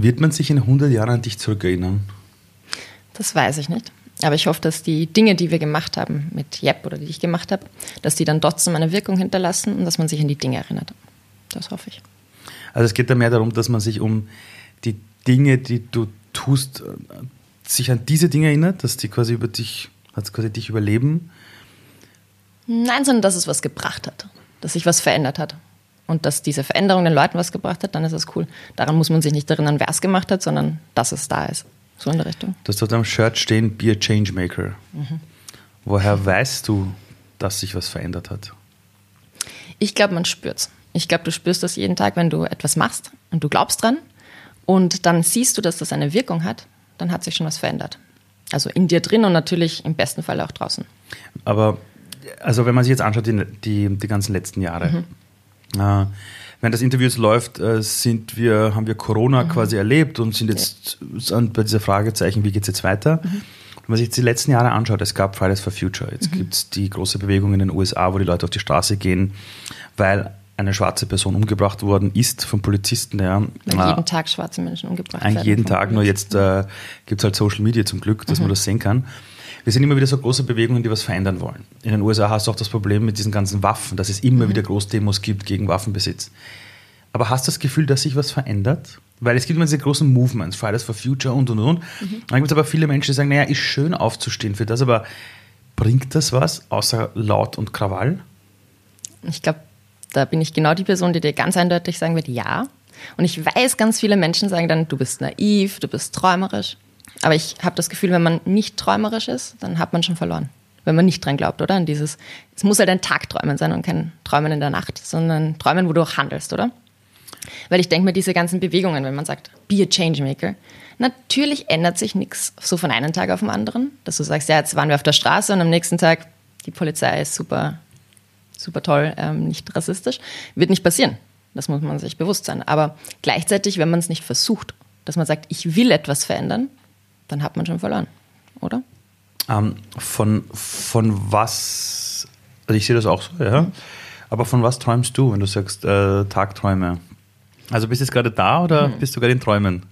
Wird man sich in 100 Jahren an dich zurückerinnern? Das weiß ich nicht. Aber ich hoffe, dass die Dinge, die wir gemacht haben mit Jep oder die ich gemacht habe, dass die dann trotzdem eine Wirkung hinterlassen und dass man sich an die Dinge erinnert. Das hoffe ich. Also es geht da mehr darum, dass man sich um die Dinge, die du tust, sich an diese Dinge erinnert, dass die quasi über dich, hat quasi dich überleben? Nein, sondern dass es was gebracht hat, dass sich was verändert hat. Und dass diese Veränderung den Leuten was gebracht hat, dann ist das cool. Daran muss man sich nicht erinnern, wer es gemacht hat, sondern dass es da ist. So in der Richtung. Du hast dort am Shirt stehen, Be a Changemaker. Mhm. Woher weißt du, dass sich was verändert hat? Ich glaube, man spürt es. Ich glaube, du spürst das jeden Tag, wenn du etwas machst und du glaubst dran und dann siehst du, dass das eine Wirkung hat, dann hat sich schon was verändert. Also in dir drin und natürlich im besten Fall auch draußen. Aber also wenn man sich jetzt anschaut, die, die, die ganzen letzten Jahre, mhm. Äh, wenn das Interview jetzt läuft, äh, sind wir, haben wir Corona mhm. quasi erlebt und sind jetzt bei dieser Fragezeichen, wie geht es jetzt weiter? Mhm. Wenn man sich die letzten Jahre anschaut, es gab Fridays for Future, jetzt mhm. gibt es die große Bewegung in den USA, wo die Leute auf die Straße gehen, weil eine schwarze Person umgebracht worden ist von Polizisten. Ja. Weil jeden Tag schwarze Menschen umgebracht werden. Eigentlich jeden Tag, nur jetzt äh, gibt es halt Social Media zum Glück, dass mhm. man das sehen kann. Wir sehen immer wieder so große Bewegungen, die was verändern wollen. In den USA hast du auch das Problem mit diesen ganzen Waffen, dass es immer mhm. wieder Großdemos gibt gegen Waffenbesitz. Aber hast du das Gefühl, dass sich was verändert? Weil es gibt immer diese großen Movements, Fridays for Future und und und. Mhm. Dann gibt es aber viele Menschen, die sagen, naja, ist schön aufzustehen für das, aber bringt das was, außer Laut und Krawall? Ich glaube, da bin ich genau die Person, die dir ganz eindeutig sagen wird, ja. Und ich weiß, ganz viele Menschen sagen dann, du bist naiv, du bist träumerisch. Aber ich habe das Gefühl, wenn man nicht träumerisch ist, dann hat man schon verloren. Wenn man nicht dran glaubt, oder? An dieses, es muss halt ein Tagträumen sein und kein Träumen in der Nacht, sondern Träumen, wo du auch handelst, oder? Weil ich denke mir, diese ganzen Bewegungen, wenn man sagt, be a changemaker, natürlich ändert sich nichts so von einem Tag auf den anderen, dass du sagst, ja, jetzt waren wir auf der Straße und am nächsten Tag, die Polizei ist super super toll, ähm, nicht rassistisch. Wird nicht passieren. Das muss man sich bewusst sein. Aber gleichzeitig, wenn man es nicht versucht, dass man sagt, ich will etwas verändern, dann hat man schon verloren, oder? Ähm, von, von was, also ich sehe das auch so, ja. Mhm. Aber von was träumst du, wenn du sagst äh, Tagträume? Also bist du jetzt gerade da oder mhm. bist du gerade in Träumen?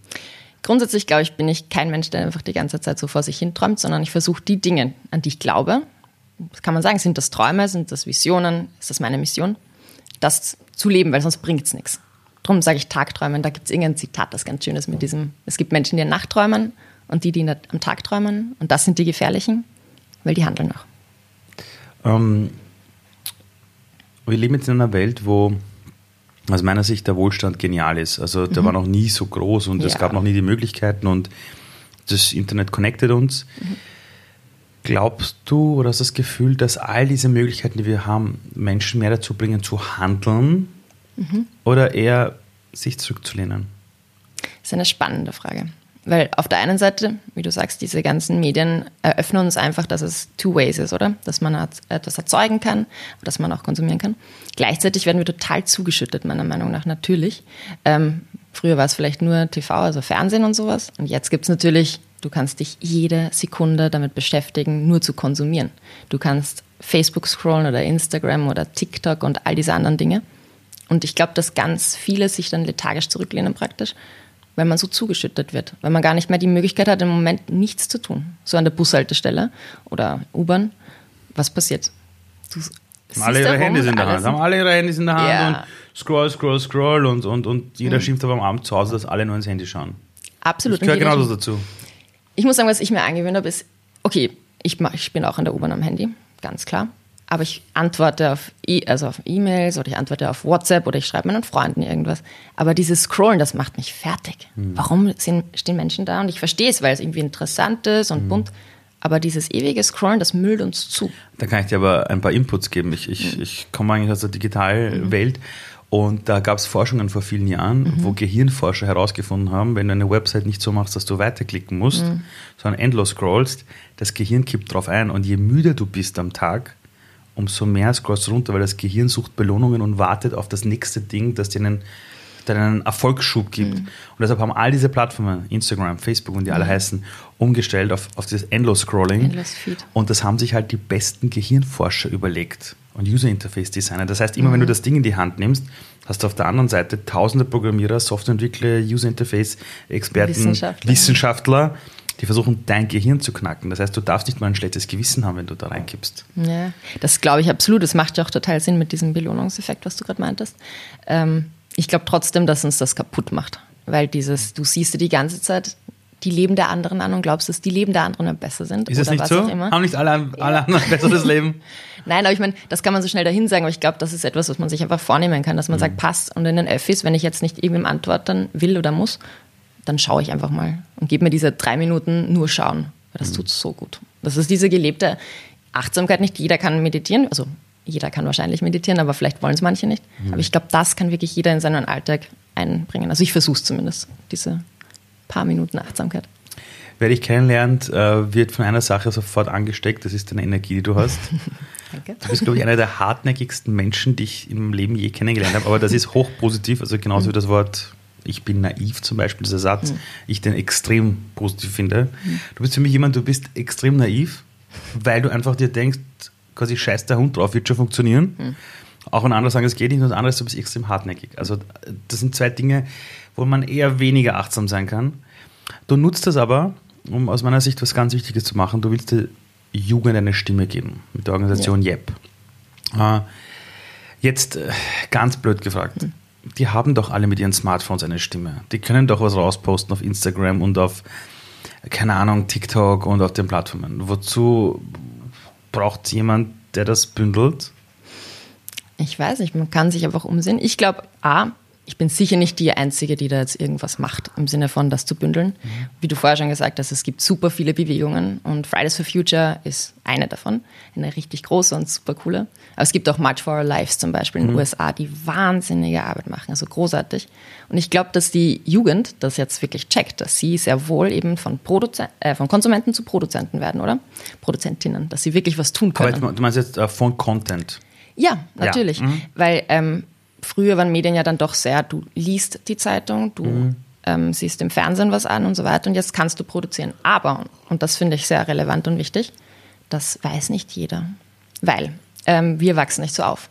Grundsätzlich, glaube ich, bin ich kein Mensch, der einfach die ganze Zeit so vor sich hin träumt, sondern ich versuche die Dinge, an die ich glaube, was kann man sagen, sind das Träume, sind das Visionen, ist das meine Mission, das zu leben, weil sonst bringt es nichts. Darum sage ich Tagträumen, da gibt es irgendein Zitat, das ganz schön ist mit diesem, es gibt Menschen, die Nachtträumen und die, die am Tag träumen und das sind die gefährlichen, weil die handeln auch. Ähm, wir leben jetzt in einer Welt, wo aus meiner Sicht der Wohlstand genial ist. Also der mhm. war noch nie so groß und ja. es gab noch nie die Möglichkeiten und das Internet connectet uns. Mhm. Glaubst du oder hast du das Gefühl, dass all diese Möglichkeiten, die wir haben, Menschen mehr dazu bringen, zu handeln mhm. oder eher sich zurückzulehnen? Das ist eine spannende Frage. Weil auf der einen Seite, wie du sagst, diese ganzen Medien eröffnen uns einfach, dass es two ways ist, oder? Dass man etwas erzeugen kann, dass man auch konsumieren kann. Gleichzeitig werden wir total zugeschüttet, meiner Meinung nach, natürlich. Ähm, früher war es vielleicht nur TV, also Fernsehen und sowas. Und jetzt gibt es natürlich Du kannst dich jede Sekunde damit beschäftigen, nur zu konsumieren. Du kannst Facebook scrollen oder Instagram oder TikTok und all diese anderen Dinge. Und ich glaube, dass ganz viele sich dann lethargisch zurücklehnen praktisch, weil man so zugeschüttet wird, weil man gar nicht mehr die Möglichkeit hat, im Moment nichts zu tun. So an der Bushaltestelle oder U-Bahn. Was passiert? Du haben alle ihre Handys in der Hand, haben alle ihre Handys in der Hand ja. und scroll, scroll, scroll und, und, und jeder mhm. schimpft aber am Abend zu Hause, dass alle nur ins Handy schauen. Absolut. Ich gehört genauso dazu. Ich muss sagen, was ich mir angewöhnt habe, ist, okay, ich, ich bin auch in der U-Bahn am Handy, ganz klar. Aber ich antworte auf e also auf E-Mails oder ich antworte auf WhatsApp oder ich schreibe meinen Freunden irgendwas. Aber dieses Scrollen, das macht mich fertig. Hm. Warum sind, stehen Menschen da? Und ich verstehe es, weil es irgendwie interessant ist und hm. bunt. Aber dieses ewige Scrollen, das müllt uns zu. Da kann ich dir aber ein paar Inputs geben. Ich, ich, hm. ich komme eigentlich aus der Digitalwelt. Mhm. Und da gab es Forschungen vor vielen Jahren, mhm. wo Gehirnforscher herausgefunden haben, wenn du eine Website nicht so machst, dass du weiterklicken musst, mhm. sondern endlos scrollst, das Gehirn kippt drauf ein. Und je müder du bist am Tag, umso mehr scrollst du runter, weil das Gehirn sucht Belohnungen und wartet auf das nächste Ding, das dir einen, einen Erfolgsschub gibt. Mhm. Und deshalb haben all diese Plattformen, Instagram, Facebook und die alle mhm. heißen, umgestellt auf, auf dieses Endlos-Scrolling. Endlos und das haben sich halt die besten Gehirnforscher überlegt und User Interface Designer. Das heißt, immer mhm. wenn du das Ding in die Hand nimmst, hast du auf der anderen Seite tausende Programmierer, Softwareentwickler, User Interface Experten, Wissenschaftler. Wissenschaftler, die versuchen, dein Gehirn zu knacken. Das heißt, du darfst nicht mal ein schlechtes Gewissen haben, wenn du da reinkippst. Ja, das glaube ich absolut. Das macht ja auch total Sinn mit diesem Belohnungseffekt, was du gerade meintest. Ähm, ich glaube trotzdem, dass uns das kaputt macht. Weil dieses, du siehst dir die ganze Zeit die Leben der anderen an und glaubst, dass die Leben der anderen besser sind. Ist es nicht so? Haben nicht alle, alle anderen ein besseres Leben? Nein, aber ich meine, das kann man so schnell dahin sagen, aber ich glaube, das ist etwas, was man sich einfach vornehmen kann, dass man mhm. sagt, passt. Und in den Öffis, wenn ich jetzt nicht irgendwem antworten will oder muss, dann schaue ich einfach mal und gebe mir diese drei Minuten nur schauen. Weil das mhm. tut so gut. Das ist diese gelebte Achtsamkeit. Nicht jeder kann meditieren, also jeder kann wahrscheinlich meditieren, aber vielleicht wollen es manche nicht. Mhm. Aber ich glaube, das kann wirklich jeder in seinen Alltag einbringen. Also ich versuche es zumindest, diese paar Minuten Achtsamkeit. Wer dich kennenlernt, äh, wird von einer Sache sofort angesteckt, das ist deine Energie, die du hast. Danke. Du bist, glaube ich, einer der hartnäckigsten Menschen, die ich im Leben je kennengelernt habe, aber das ist hochpositiv, also genauso wie das Wort ich bin naiv zum Beispiel, dieser Satz, mhm. ich den extrem positiv finde. Mhm. Du bist für mich jemand, du bist extrem naiv, weil du einfach dir denkst, quasi scheiß der Hund drauf, wird schon funktionieren. Mhm. Auch wenn andere sagen, es geht nicht, und andere, du bist extrem hartnäckig. Also das sind zwei Dinge, wo man eher weniger achtsam sein kann. Du nutzt das aber, um aus meiner Sicht was ganz Wichtiges zu machen. Du willst der Jugend eine Stimme geben mit der Organisation ja. JEP. Äh, jetzt ganz blöd gefragt. Mhm. Die haben doch alle mit ihren Smartphones eine Stimme. Die können doch was rausposten auf Instagram und auf, keine Ahnung, TikTok und auf den Plattformen. Wozu braucht jemand, der das bündelt? Ich weiß nicht, man kann sich einfach umsehen. Ich glaube, A, ich bin sicher nicht die Einzige, die da jetzt irgendwas macht, im Sinne von das zu bündeln. Mhm. Wie du vorher schon gesagt hast, es gibt super viele Bewegungen und Fridays for Future ist eine davon, eine richtig große und super coole. Aber es gibt auch March for Our Lives zum Beispiel in den mhm. USA, die wahnsinnige Arbeit machen, also großartig. Und ich glaube, dass die Jugend das jetzt wirklich checkt, dass sie sehr wohl eben von, Produzen äh, von Konsumenten zu Produzenten werden, oder? Produzentinnen, dass sie wirklich was tun können. Aber du meinst jetzt äh, von Content? Ja, natürlich. Ja. Mhm. Weil ähm, früher waren Medien ja dann doch sehr, du liest die Zeitung, du mhm. ähm, siehst im Fernsehen was an und so weiter und jetzt kannst du produzieren. Aber, und das finde ich sehr relevant und wichtig, das weiß nicht jeder. Weil ähm, wir wachsen nicht so auf.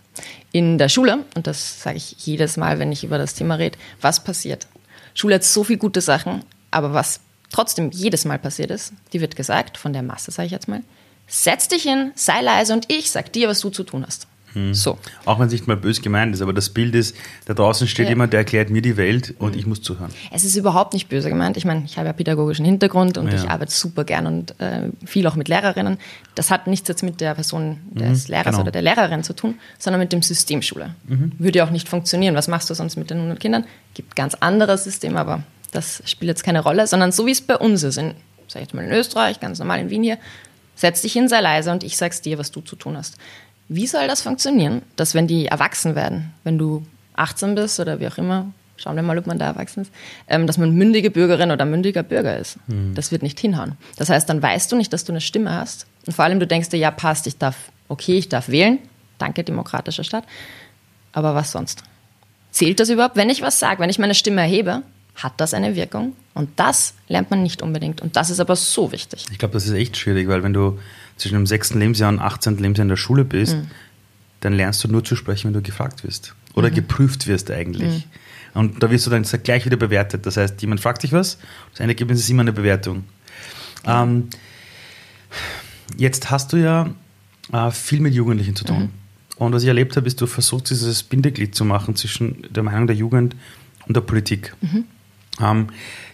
In der Schule, und das sage ich jedes Mal, wenn ich über das Thema rede, was passiert? Schule hat so viele gute Sachen, aber was trotzdem jedes Mal passiert ist, die wird gesagt, von der Masse sage ich jetzt mal, setz dich hin, sei leise und ich sag dir, was du zu tun hast. Hm. So. Auch wenn es nicht mal böse gemeint ist, aber das Bild ist, da draußen steht ja. jemand, der erklärt mir die Welt und mhm. ich muss zuhören. Es ist überhaupt nicht böse gemeint. Ich meine, ich habe ja pädagogischen Hintergrund und ja. ich arbeite super gern und äh, viel auch mit Lehrerinnen. Das hat nichts jetzt mit der Person des mhm, Lehrers genau. oder der Lehrerin zu tun, sondern mit dem System Schule. Mhm. Würde ja auch nicht funktionieren. Was machst du sonst mit den 100 Kindern? Gibt ganz anderes System, aber das spielt jetzt keine Rolle, sondern so wie es bei uns ist, in, sag ich jetzt mal in Österreich, ganz normal in Wien hier, setz dich hin, sei leise und ich sag's dir, was du zu tun hast. Wie soll das funktionieren, dass wenn die erwachsen werden, wenn du 18 bist oder wie auch immer, schauen wir mal, ob man da erwachsen ist, ähm, dass man mündige Bürgerin oder mündiger Bürger ist. Mhm. Das wird nicht hinhauen. Das heißt, dann weißt du nicht, dass du eine Stimme hast. Und vor allem, du denkst dir, ja, passt, ich darf, okay, ich darf wählen. Danke, demokratischer Staat. Aber was sonst? Zählt das überhaupt? Wenn ich was sage, wenn ich meine Stimme erhebe, hat das eine Wirkung? Und das lernt man nicht unbedingt. Und das ist aber so wichtig. Ich glaube, das ist echt schwierig, weil wenn du zwischen dem sechsten Lebensjahr und 18. Lebensjahr in der Schule bist, mhm. dann lernst du nur zu sprechen, wenn du gefragt wirst. Oder mhm. geprüft wirst eigentlich. Mhm. Und da wirst du dann gleich wieder bewertet. Das heißt, jemand fragt dich was, das Endergebnis ist immer eine Bewertung. Ähm, jetzt hast du ja äh, viel mit Jugendlichen zu tun. Mhm. Und was ich erlebt habe, ist, du versuchst dieses Bindeglied zu machen zwischen der Meinung der Jugend und der Politik. Mhm. Ähm,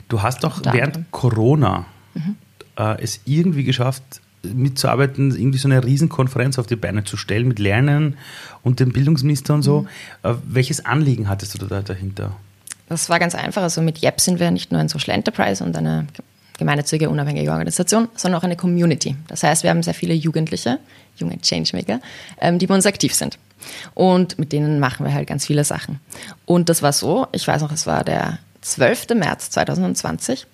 du hast doch während Corona mhm. äh, es irgendwie geschafft, mitzuarbeiten, irgendwie so eine Riesenkonferenz auf die Beine zu stellen mit Lernen und dem Bildungsminister und so. Mhm. Äh, welches Anliegen hattest du da dahinter? Das war ganz einfach. Also mit YEP sind wir nicht nur ein Social Enterprise und eine gemeinnützige, unabhängige Organisation, sondern auch eine Community. Das heißt, wir haben sehr viele Jugendliche, junge Changemaker, ähm, die bei uns aktiv sind. Und mit denen machen wir halt ganz viele Sachen. Und das war so, ich weiß noch, es war der 12. März 2020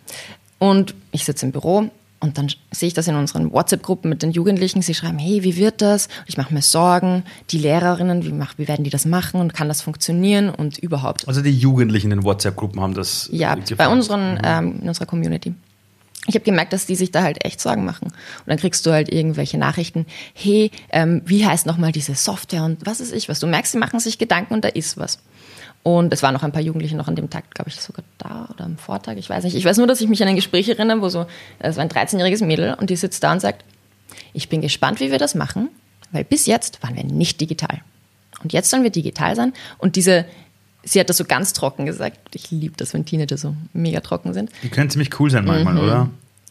und ich sitze im Büro und dann sehe ich das in unseren WhatsApp-Gruppen mit den Jugendlichen. Sie schreiben, hey, wie wird das? Ich mache mir Sorgen. Die Lehrerinnen, wie, mach, wie werden die das machen und kann das funktionieren und überhaupt? Also die Jugendlichen in den WhatsApp-Gruppen haben das. Ja, bei unseren, mhm. ähm, in unserer Community. ich habe gemerkt, dass die sich da halt echt Sorgen machen. Und dann kriegst du halt irgendwelche Nachrichten, hey, ähm, wie heißt nochmal diese Software und was ist ich was. Du merkst, sie machen sich Gedanken und da ist was. Und es waren noch ein paar Jugendliche noch an dem Tag, glaube ich, sogar da oder am Vortag, ich weiß nicht. Ich weiß nur, dass ich mich an ein Gespräch erinnere, wo so, es war ein 13-jähriges Mädel und die sitzt da und sagt, ich bin gespannt, wie wir das machen, weil bis jetzt waren wir nicht digital. Und jetzt sollen wir digital sein. Und diese, sie hat das so ganz trocken gesagt. Ich liebe das, wenn Teenager so mega trocken sind. Die können ziemlich cool sein manchmal, Mhm. oder?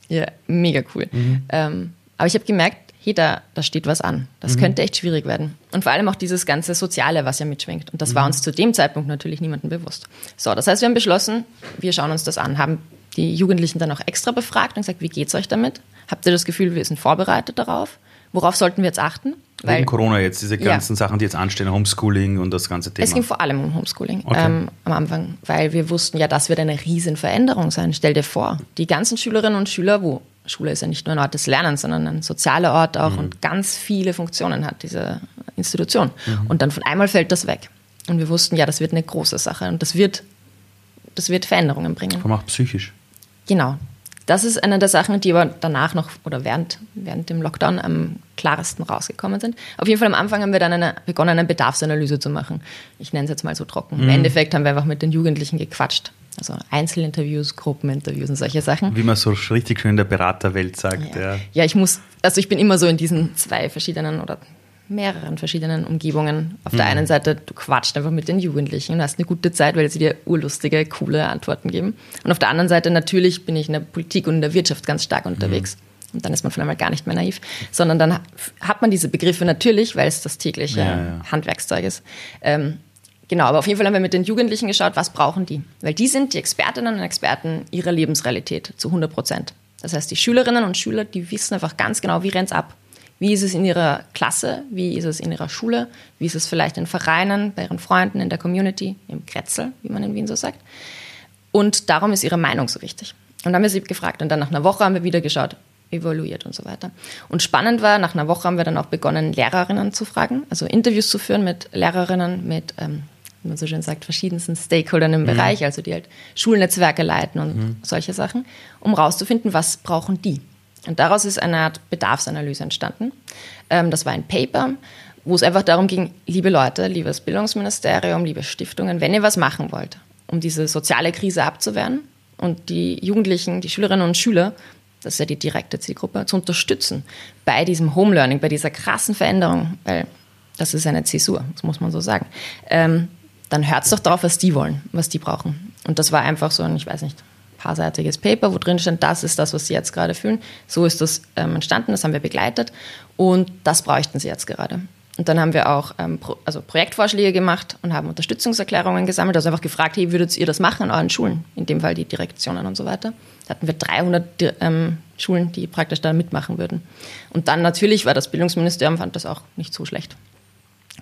Ja, mega cool. Ähm, aber ich habe gemerkt, da, da steht was an. Das könnte echt schwierig werden. Und vor allem auch dieses ganze Soziale, was ja mitschwingt. Und das war uns zu dem Zeitpunkt natürlich niemandem bewusst. So, das heißt, wir haben beschlossen, wir schauen uns das an, haben die Jugendlichen dann auch extra befragt und gesagt, wie geht's euch damit? Habt ihr das Gefühl, wir sind vorbereitet darauf? Worauf sollten wir jetzt achten? Wegen Corona jetzt, diese Ja. ganzen Sachen, die jetzt anstehen, Homeschooling und das ganze Thema. Es ging vor allem um Homeschooling Okay. ähm, am Anfang, weil wir wussten, ja, das wird eine riesen Veränderung sein. Stell dir vor, die ganzen Schülerinnen und Schüler, wo Schule ist ja nicht nur ein Ort des Lernens, sondern ein sozialer Ort auch und ganz viele Funktionen hat diese Institution. Und dann von einmal fällt das weg. Und wir wussten, ja, das wird eine große Sache und das wird, das wird Veränderungen bringen. Vor allem auch psychisch. Genau. Das ist eine der Sachen, die aber danach noch oder während, während dem Lockdown am klarsten rausgekommen sind. Auf jeden Fall am Anfang haben wir dann eine, begonnen, eine Bedarfsanalyse zu machen. Ich nenne es jetzt mal so trocken. Im Endeffekt haben wir einfach mit den Jugendlichen gequatscht. Also Einzelinterviews, Gruppeninterviews und solche Sachen. Wie man so richtig schön in der Beraterwelt sagt. Ja. Ja. ja, ich muss, also ich bin immer so in diesen zwei verschiedenen oder mehreren verschiedenen Umgebungen. Auf der einen Seite, du quatscht einfach mit den Jugendlichen und hast eine gute Zeit, weil sie dir urlustige, coole Antworten geben. Und auf der anderen Seite, natürlich bin ich in der Politik und in der Wirtschaft ganz stark unterwegs. Und dann ist man von einmal gar nicht mehr naiv, sondern dann hat man diese Begriffe natürlich, weil es das tägliche Ja, ja. Handwerkszeug ist. Ähm, genau, aber auf jeden Fall haben wir mit den Jugendlichen geschaut, was brauchen die? Weil die sind die Expertinnen und Experten ihrer Lebensrealität zu 100 Prozent. Das heißt, die Schülerinnen und Schüler, die wissen einfach ganz genau, wie rennt's ab. Wie ist es in ihrer Klasse? Wie ist es in ihrer Schule? Wie ist es vielleicht in Vereinen, bei ihren Freunden, in der Community, im Kretzel, wie man in Wien so sagt? Und darum ist ihre Meinung so wichtig. Und dann haben wir sie gefragt und dann nach einer Woche haben wir wieder geschaut, evaluiert und so weiter. Und spannend war, nach einer Woche haben wir dann auch begonnen, Lehrerinnen zu fragen, also Interviews zu führen mit Lehrerinnen, mit, ähm, wie man so schön sagt, verschiedensten Stakeholdern im Bereich, also die halt Schulnetzwerke leiten und solche Sachen, um rauszufinden, was brauchen die. Und daraus ist eine Art Bedarfsanalyse entstanden. Ähm, das war ein Paper, wo es einfach darum ging, liebe Leute, liebes Bildungsministerium, liebe Stiftungen, wenn ihr was machen wollt, um diese soziale Krise abzuwehren und die Jugendlichen, die Schülerinnen und Schüler, das ist ja die direkte Zielgruppe, zu unterstützen bei diesem Home Learning, bei dieser krassen Veränderung, weil das ist eine Zäsur, das muss man so sagen, ähm, dann hört doch drauf, was die wollen, was die brauchen. Und das war einfach so ein, ich weiß nicht, paarseitiges Paper, wo drin stand, das ist das, was sie jetzt gerade fühlen. So ist das ähm, entstanden, das haben wir begleitet und das bräuchten sie jetzt gerade. Und dann haben wir auch ähm, Pro also Projektvorschläge gemacht und haben Unterstützungserklärungen gesammelt, also einfach gefragt, hey, würdet ihr das machen an euren Schulen? In dem Fall die Direktionen und so weiter. Da hatten wir 300 Di- ähm, Schulen, die praktisch da mitmachen würden. Und dann natürlich war das Bildungsministerium, fand das auch nicht so schlecht.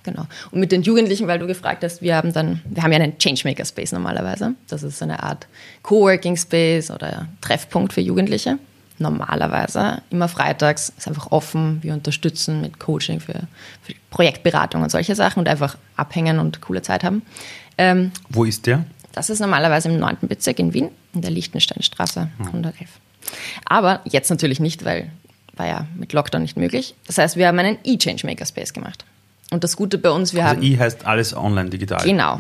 Genau. Und mit den Jugendlichen, weil du gefragt hast, wir haben dann, wir haben ja einen Changemaker Space normalerweise. Das ist so eine Art Coworking Space oder Treffpunkt für Jugendliche. Normalerweise immer freitags ist einfach offen. Wir unterstützen mit Coaching für, für Projektberatung und solche Sachen und einfach abhängen und coole Zeit haben. Ähm, Wo ist der? das ist normalerweise im 9. Bezirk in Wien, in der Liechtensteinstraße 111. Aber jetzt natürlich nicht, weil war ja mit Lockdown nicht möglich. Das heißt, wir haben einen E-Changemaker Space gemacht. Und das Gute bei uns, wir Also haben. I heißt alles online, digital. Genau.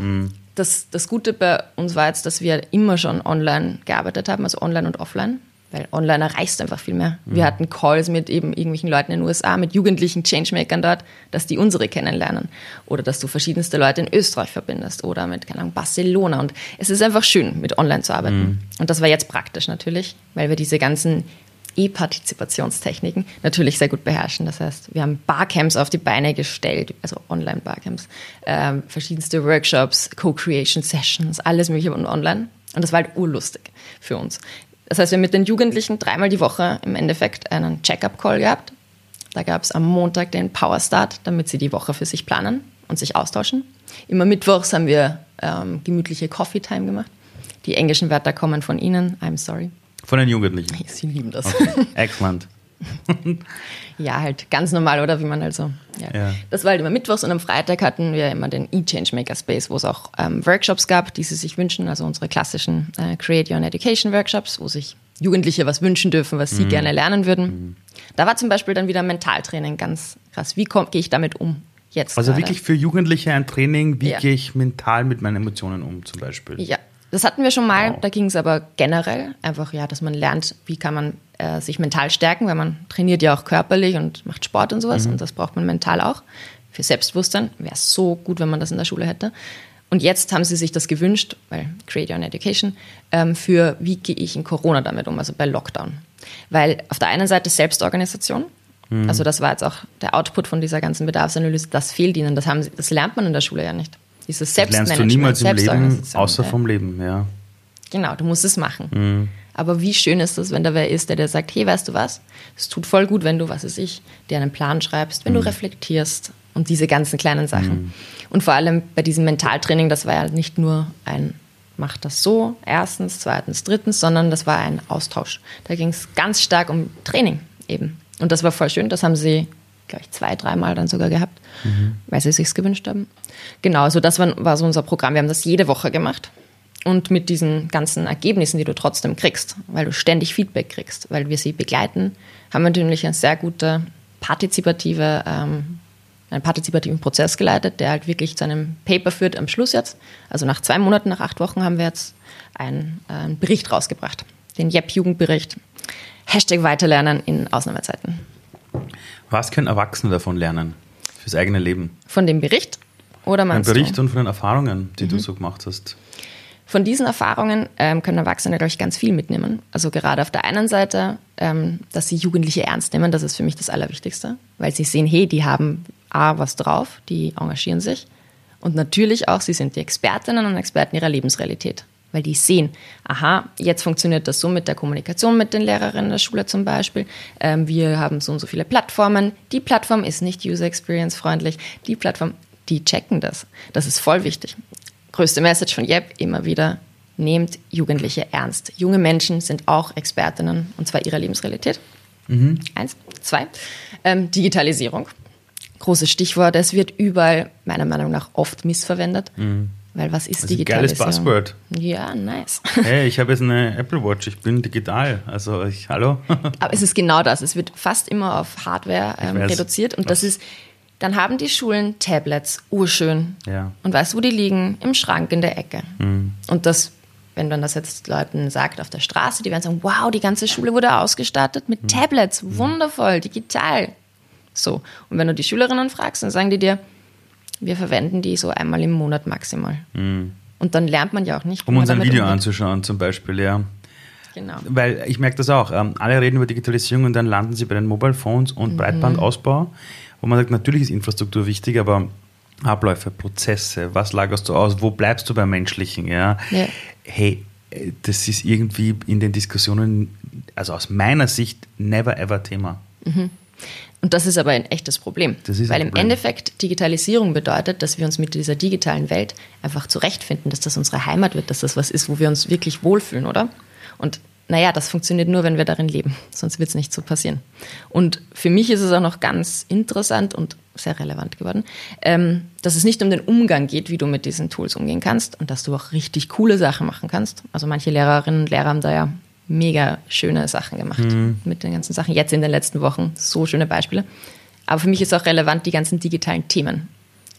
Das, das Gute bei uns war jetzt, dass wir immer schon online gearbeitet haben, also online und offline, weil online erreichst einfach viel mehr. Wir hatten Calls mit eben irgendwelchen Leuten in den USA, mit jugendlichen Changemakern dort, dass die unsere kennenlernen. Oder dass du verschiedenste Leute in Österreich verbindest oder mit, keine Ahnung, Barcelona. Und es ist einfach schön, mit online zu arbeiten. Und das war jetzt praktisch natürlich, weil wir diese ganzen E-Partizipationstechniken natürlich sehr gut beherrschen. Das heißt, wir haben Barcamps auf die Beine gestellt, also Online-Barcamps, ähm, verschiedenste Workshops, Co-Creation-Sessions, alles mögliche und online. Und das war halt urlustig für uns. Das heißt, wir haben mit den Jugendlichen dreimal die Woche im Endeffekt einen Check-up-Call gehabt. Da gab es am Montag den Power Start, damit sie die Woche für sich planen und sich austauschen. Immer mittwochs haben wir ähm, gemütliche Coffee Time gemacht. Die englischen Wörter kommen von Ihnen. I'm sorry. Von den Jugendlichen. Sie lieben das. Excellent. Ja, halt ganz normal, oder wie man halt so. Ja. Ja. Das war halt immer Mittwochs und am Freitag hatten wir immer den E-Changemaker Space, wo es auch ähm, Workshops gab, die sie sich wünschen, also unsere klassischen äh, Create Your Own Education Workshops, wo sich Jugendliche was wünschen dürfen, was sie gerne lernen würden. Da war zum Beispiel dann wieder Mentaltraining ganz krass. Wie gehe ich damit um jetzt? Also gerade? wirklich für Jugendliche ein Training, wie Ja. gehe ich mental mit meinen Emotionen um zum Beispiel. Ja, das hatten wir schon mal. Wow. Da ging es aber generell einfach, ja, dass man lernt, wie kann man äh, sich mental stärken, weil man trainiert ja auch körperlich und macht Sport und sowas. Und das braucht man mental auch. Für Selbstbewusstsein wäre es so gut, wenn man das in der Schule hätte. Und jetzt haben sie sich das gewünscht, weil Create Your Education, ähm, für wie gehe ich in Corona damit um, also bei Lockdown. Weil auf der einen Seite Selbstorganisation, also das war jetzt auch der Output von dieser ganzen Bedarfsanalyse, das fehlt ihnen, das, haben sie, das lernt man in der Schule ja nicht. Dieses Das lernst du Selbstmanagement, niemals im Leben, außer ja. vom Leben, ja. Genau, du musst es machen. Aber wie schön ist es, wenn da wer ist, der dir sagt, hey, weißt du was? Es tut voll gut, wenn du, was weiß ich, dir einen Plan schreibst, wenn du reflektierst und diese ganzen kleinen Sachen. Und vor allem bei diesem Mentaltraining, das war ja nicht nur ein mach das so, erstens, zweitens, drittens, sondern das war ein Austausch. Da ging es ganz stark um Training eben. Und das war voll schön, das haben sie, glaube ich, zwei, dreimal dann sogar gehabt, weil sie es sich gewünscht haben. Genau, so das war, war so unser Programm. Wir haben das jede Woche gemacht. Und mit diesen ganzen Ergebnissen, die du trotzdem kriegst, weil du ständig Feedback kriegst, weil wir sie begleiten, haben wir natürlich eine sehr gute partizipative, ähm, einen partizipativen Prozess geleitet, der halt wirklich zu einem Paper führt am Schluss jetzt. Also nach zwei Monaten, nach acht Wochen haben wir jetzt einen, äh, einen Bericht rausgebracht. Den JEP-Jugendbericht. Hashtag Weiterlernen in Ausnahmezeiten. Was können Erwachsene davon lernen? Fürs eigene Leben? Von dem Bericht oder Ein meinst Bericht du? und von den Erfahrungen, die Mhm. du so gemacht hast. Von diesen Erfahrungen ähm, können Erwachsene, glaube ich, ganz viel mitnehmen. Also gerade auf der einen Seite, ähm, dass sie Jugendliche ernst nehmen, das ist für mich das Allerwichtigste, weil sie sehen, hey, die haben A, was drauf, die engagieren sich. Und natürlich auch, sie sind die Expertinnen und Experten ihrer Lebensrealität, weil die sehen, aha, jetzt funktioniert das so mit der Kommunikation mit den Lehrerinnen der Schule zum Beispiel. Ähm, wir haben so und so viele Plattformen. Die Plattform ist nicht User Experience freundlich. Die Plattform, die checken das. Das ist voll wichtig größte Message von Jeb immer wieder, nehmt Jugendliche ernst. Junge Menschen sind auch Expertinnen, und zwar ihrer Lebensrealität. Eins. Zwei, ähm, Digitalisierung. Großes Stichwort. Es wird überall, meiner Meinung nach, oft missverwendet. Weil was ist Das ist ein geiles? Buzzword. Ja, nice. Hey, ich habe jetzt eine Apple Watch, ich bin digital. Also ich, hallo? Aber es ist genau das. Es wird fast immer auf Hardware ähm, reduziert. Und das ist, dann haben die Schulen Tablets, urschön. Ja. Und weißt du, wo die liegen? Im Schrank in der Ecke. Und das, wenn man das jetzt Leuten sagt auf der Straße, die werden sagen, wow, die ganze Schule wurde ausgestattet mit Tablets, wundervoll, digital. So. Und wenn du die Schülerinnen fragst, dann sagen die dir, wir verwenden die so einmal im Monat maximal. Und dann lernt man ja auch nicht. Um uns ein Video umgeht. anzuschauen zum Beispiel, ja. Genau. Weil ich merke das auch. Ähm, alle reden über Digitalisierung und dann landen sie bei den Mobile Phones und Mhm. Breitbandausbau, wo man sagt, natürlich ist Infrastruktur wichtig, aber Abläufe, Prozesse, was lagerst du aus, wo bleibst du beim Menschlichen, ja? Ja. Hey, äh, das ist irgendwie in den Diskussionen, also aus meiner Sicht, never ever Thema. Und das ist aber ein echtes Problem. Ein Weil im Problem. Endeffekt Digitalisierung bedeutet, dass wir uns mit dieser digitalen Welt einfach zurechtfinden, dass das unsere Heimat wird, dass das was ist, wo wir uns wirklich wohlfühlen, oder? Und naja, das funktioniert nur, wenn wir darin leben. Sonst wird es nicht so passieren. Und für mich ist es auch noch ganz interessant und sehr relevant geworden, ähm, dass es nicht um den Umgang geht, wie du mit diesen Tools umgehen kannst und dass du auch richtig coole Sachen machen kannst. Also manche Lehrerinnen und Lehrer haben da ja mega schöne Sachen gemacht mit den ganzen Sachen. Jetzt in den letzten Wochen so schöne Beispiele. Aber für mich ist auch relevant die ganzen digitalen Themen.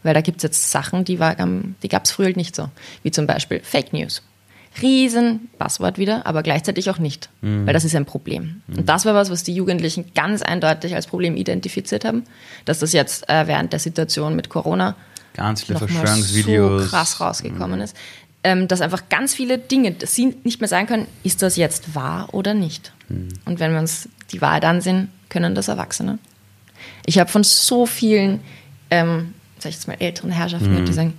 Weil da gibt es jetzt Sachen, die, war, die gab es früher halt nicht so. Wie zum Beispiel Fake News. Riesen Passwort wieder, aber gleichzeitig auch nicht. Weil das ist ein Problem. Und das war was, was die Jugendlichen ganz eindeutig als Problem identifiziert haben. Dass das jetzt äh, während der Situation mit Corona Ganz viele Verschwörungsvideos. so krass rausgekommen ist. Ähm, dass einfach ganz viele Dinge, dass sie nicht mehr sagen können, ist das jetzt wahr oder nicht. Und wenn wir uns die Wahrheit ansehen, können das Erwachsene. Ich habe von so vielen, ähm, sag ich jetzt mal, älteren Herrschaften gehört, die sagen,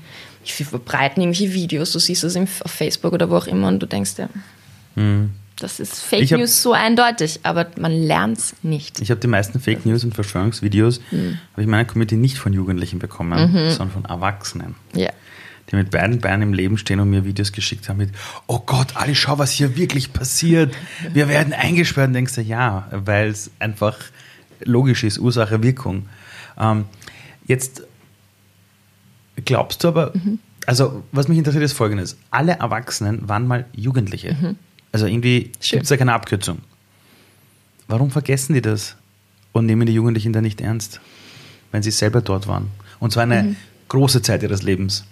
ich verbreiten irgendwelche Videos, du siehst es im- auf Facebook oder wo auch immer und du denkst dir, das ist Fake hab- News so eindeutig, aber man lernt es nicht. Ich habe die meisten Fake News und Verschwörungsvideos, Hm. habe ich in meiner Community nicht von Jugendlichen bekommen, Mhm. sondern von Erwachsenen. Ja. Die mit beiden Beinen im Leben stehen und mir Videos geschickt haben mit, oh Gott, Ali, schau, was hier wirklich passiert. Wir werden eingesperrt. Und denkst du, ja, weil es einfach logisch ist, Ursache, Wirkung. Ähm, jetzt glaubst du aber, also was mich interessiert ist folgendes. Alle Erwachsenen waren mal Jugendliche. Also irgendwie gibt es da keine Abkürzung. Warum vergessen die das und nehmen die Jugendlichen da nicht ernst, wenn sie selber dort waren? Und zwar eine Mhm. große Zeit ihres Lebens.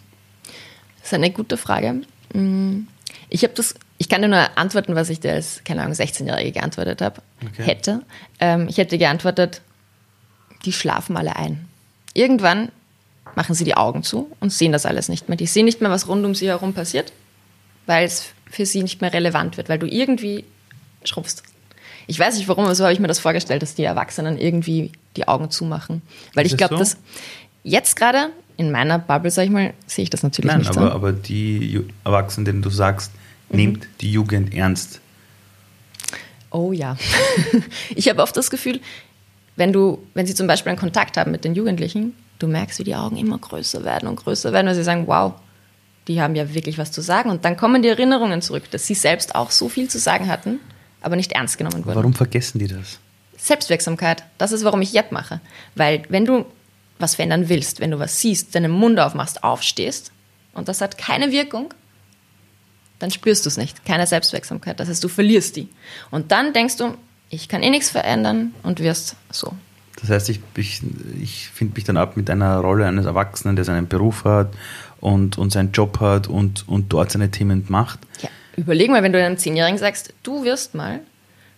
Das ist eine gute Frage. Mm, Ich habe das, ich kann dir nur antworten, was ich dir als, keine Ahnung, 16-Jährige geantwortet habe, Okay. hätte. Ähm, ich hätte geantwortet, die schlafen alle ein. Irgendwann machen sie die Augen zu und sehen das alles nicht mehr. Die sehen nicht mehr, was rund um sie herum passiert, weil es für sie nicht mehr relevant wird, weil du irgendwie schrumpfst. Ich weiß nicht warum, aber so habe ich mir das vorgestellt, dass die Erwachsenen irgendwie die Augen zumachen. Weil Ist ich glaube, so? dass jetzt gerade in meiner Bubble, sag ich mal, sehe ich das natürlich Nein, nicht aber, so. aber die Erwachsenen, denen du sagst, Mhm. nehmt die Jugend ernst. Oh ja. ich habe oft das Gefühl, wenn du, wenn sie zum Beispiel einen Kontakt haben mit den Jugendlichen, du merkst, wie die Augen immer größer werden und größer werden, weil sie sagen, wow, die haben ja wirklich was zu sagen. Und dann kommen die Erinnerungen zurück, dass sie selbst auch so viel zu sagen hatten, aber nicht ernst genommen wurden. Warum vergessen die das? Selbstwirksamkeit, das ist, warum ich Jep mache. Weil wenn du was verändern willst, wenn du was siehst, deinen Mund aufmachst, aufstehst und das hat keine Wirkung, dann spürst du es nicht. Keine Selbstwirksamkeit. Das heißt, du verlierst die. Und dann denkst du, ich kann eh nichts verändern und wirst so. Das heißt, ich, ich, ich finde mich dann ab mit einer Rolle eines Erwachsenen, der seinen Beruf hat und, und seinen Job hat und, und dort seine Themen macht. Ja, überleg mal, wenn du einem Zehnjährigen sagst, du wirst mal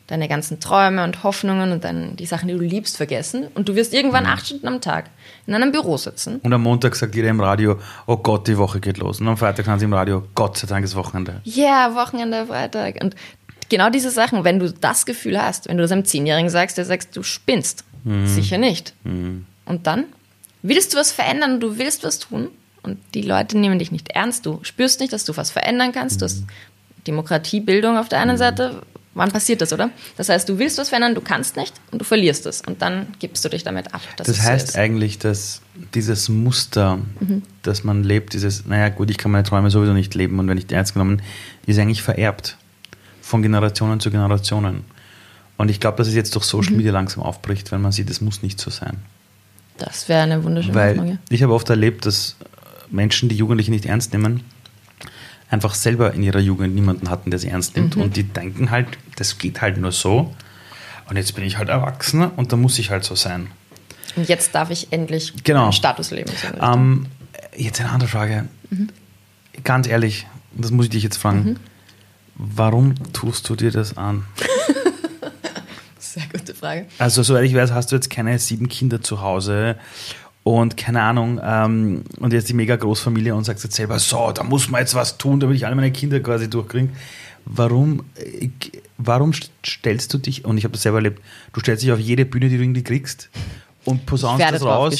deine ganzen Träume und Hoffnungen und dann die Sachen, die du liebst, vergessen und du wirst irgendwann acht Stunden am Tag in einem Büro sitzen. Und am Montag sagt jeder im Radio, oh Gott, die Woche geht los. Und am Freitag sagen sie im Radio, Gott sei Dank ist Wochenende. Ja, Wochenende, Freitag. Und genau diese Sachen, wenn du das Gefühl hast, wenn du das einem Zehnjährigen sagst, der sagst, du spinnst. Sicher nicht. Und dann willst du was verändern und du willst was tun und die Leute nehmen dich nicht ernst. Du spürst nicht, dass du was verändern kannst. Du hast Demokratiebildung auf der einen Seite. Wann passiert das, oder? Das heißt, du willst was verändern, du kannst nicht und du verlierst es. Und dann gibst du dich damit ab. Das so heißt ist. eigentlich, dass dieses Muster, das man lebt, dieses, naja gut, ich kann meine Träume sowieso nicht leben und wenn nicht ernst genommen, ist eigentlich vererbt. Von Generationen zu Generationen. Und ich glaube, dass es jetzt durch Social Media langsam aufbricht, weil man sieht, es muss nicht so sein. Das wäre eine wunderschöne Frage. Ich habe oft erlebt, dass Menschen, die Jugendliche nicht ernst nehmen, einfach selber in ihrer Jugend niemanden hatten, der sie ernst nimmt. Und die denken halt, das geht halt nur so. Und jetzt bin ich halt Erwachsener und da muss ich halt so sein. Und jetzt darf ich endlich Genau. Status leben. So. Ähm, jetzt eine andere Frage. Ganz ehrlich, das muss ich dich jetzt fragen. Warum tust du dir das an? Sehr gute Frage. Also, soweit ich weiß, hast du jetzt keine sieben Kinder zu Hause und keine Ahnung, ähm, und jetzt die mega Großfamilie und sagst jetzt selber, so, da muss man jetzt was tun, damit ich alle meine Kinder quasi durchkriege. Warum, äh, warum st- stellst du dich, und ich habe das selber erlebt, du stellst dich auf jede Bühne, die du irgendwie kriegst und posaunst das raus.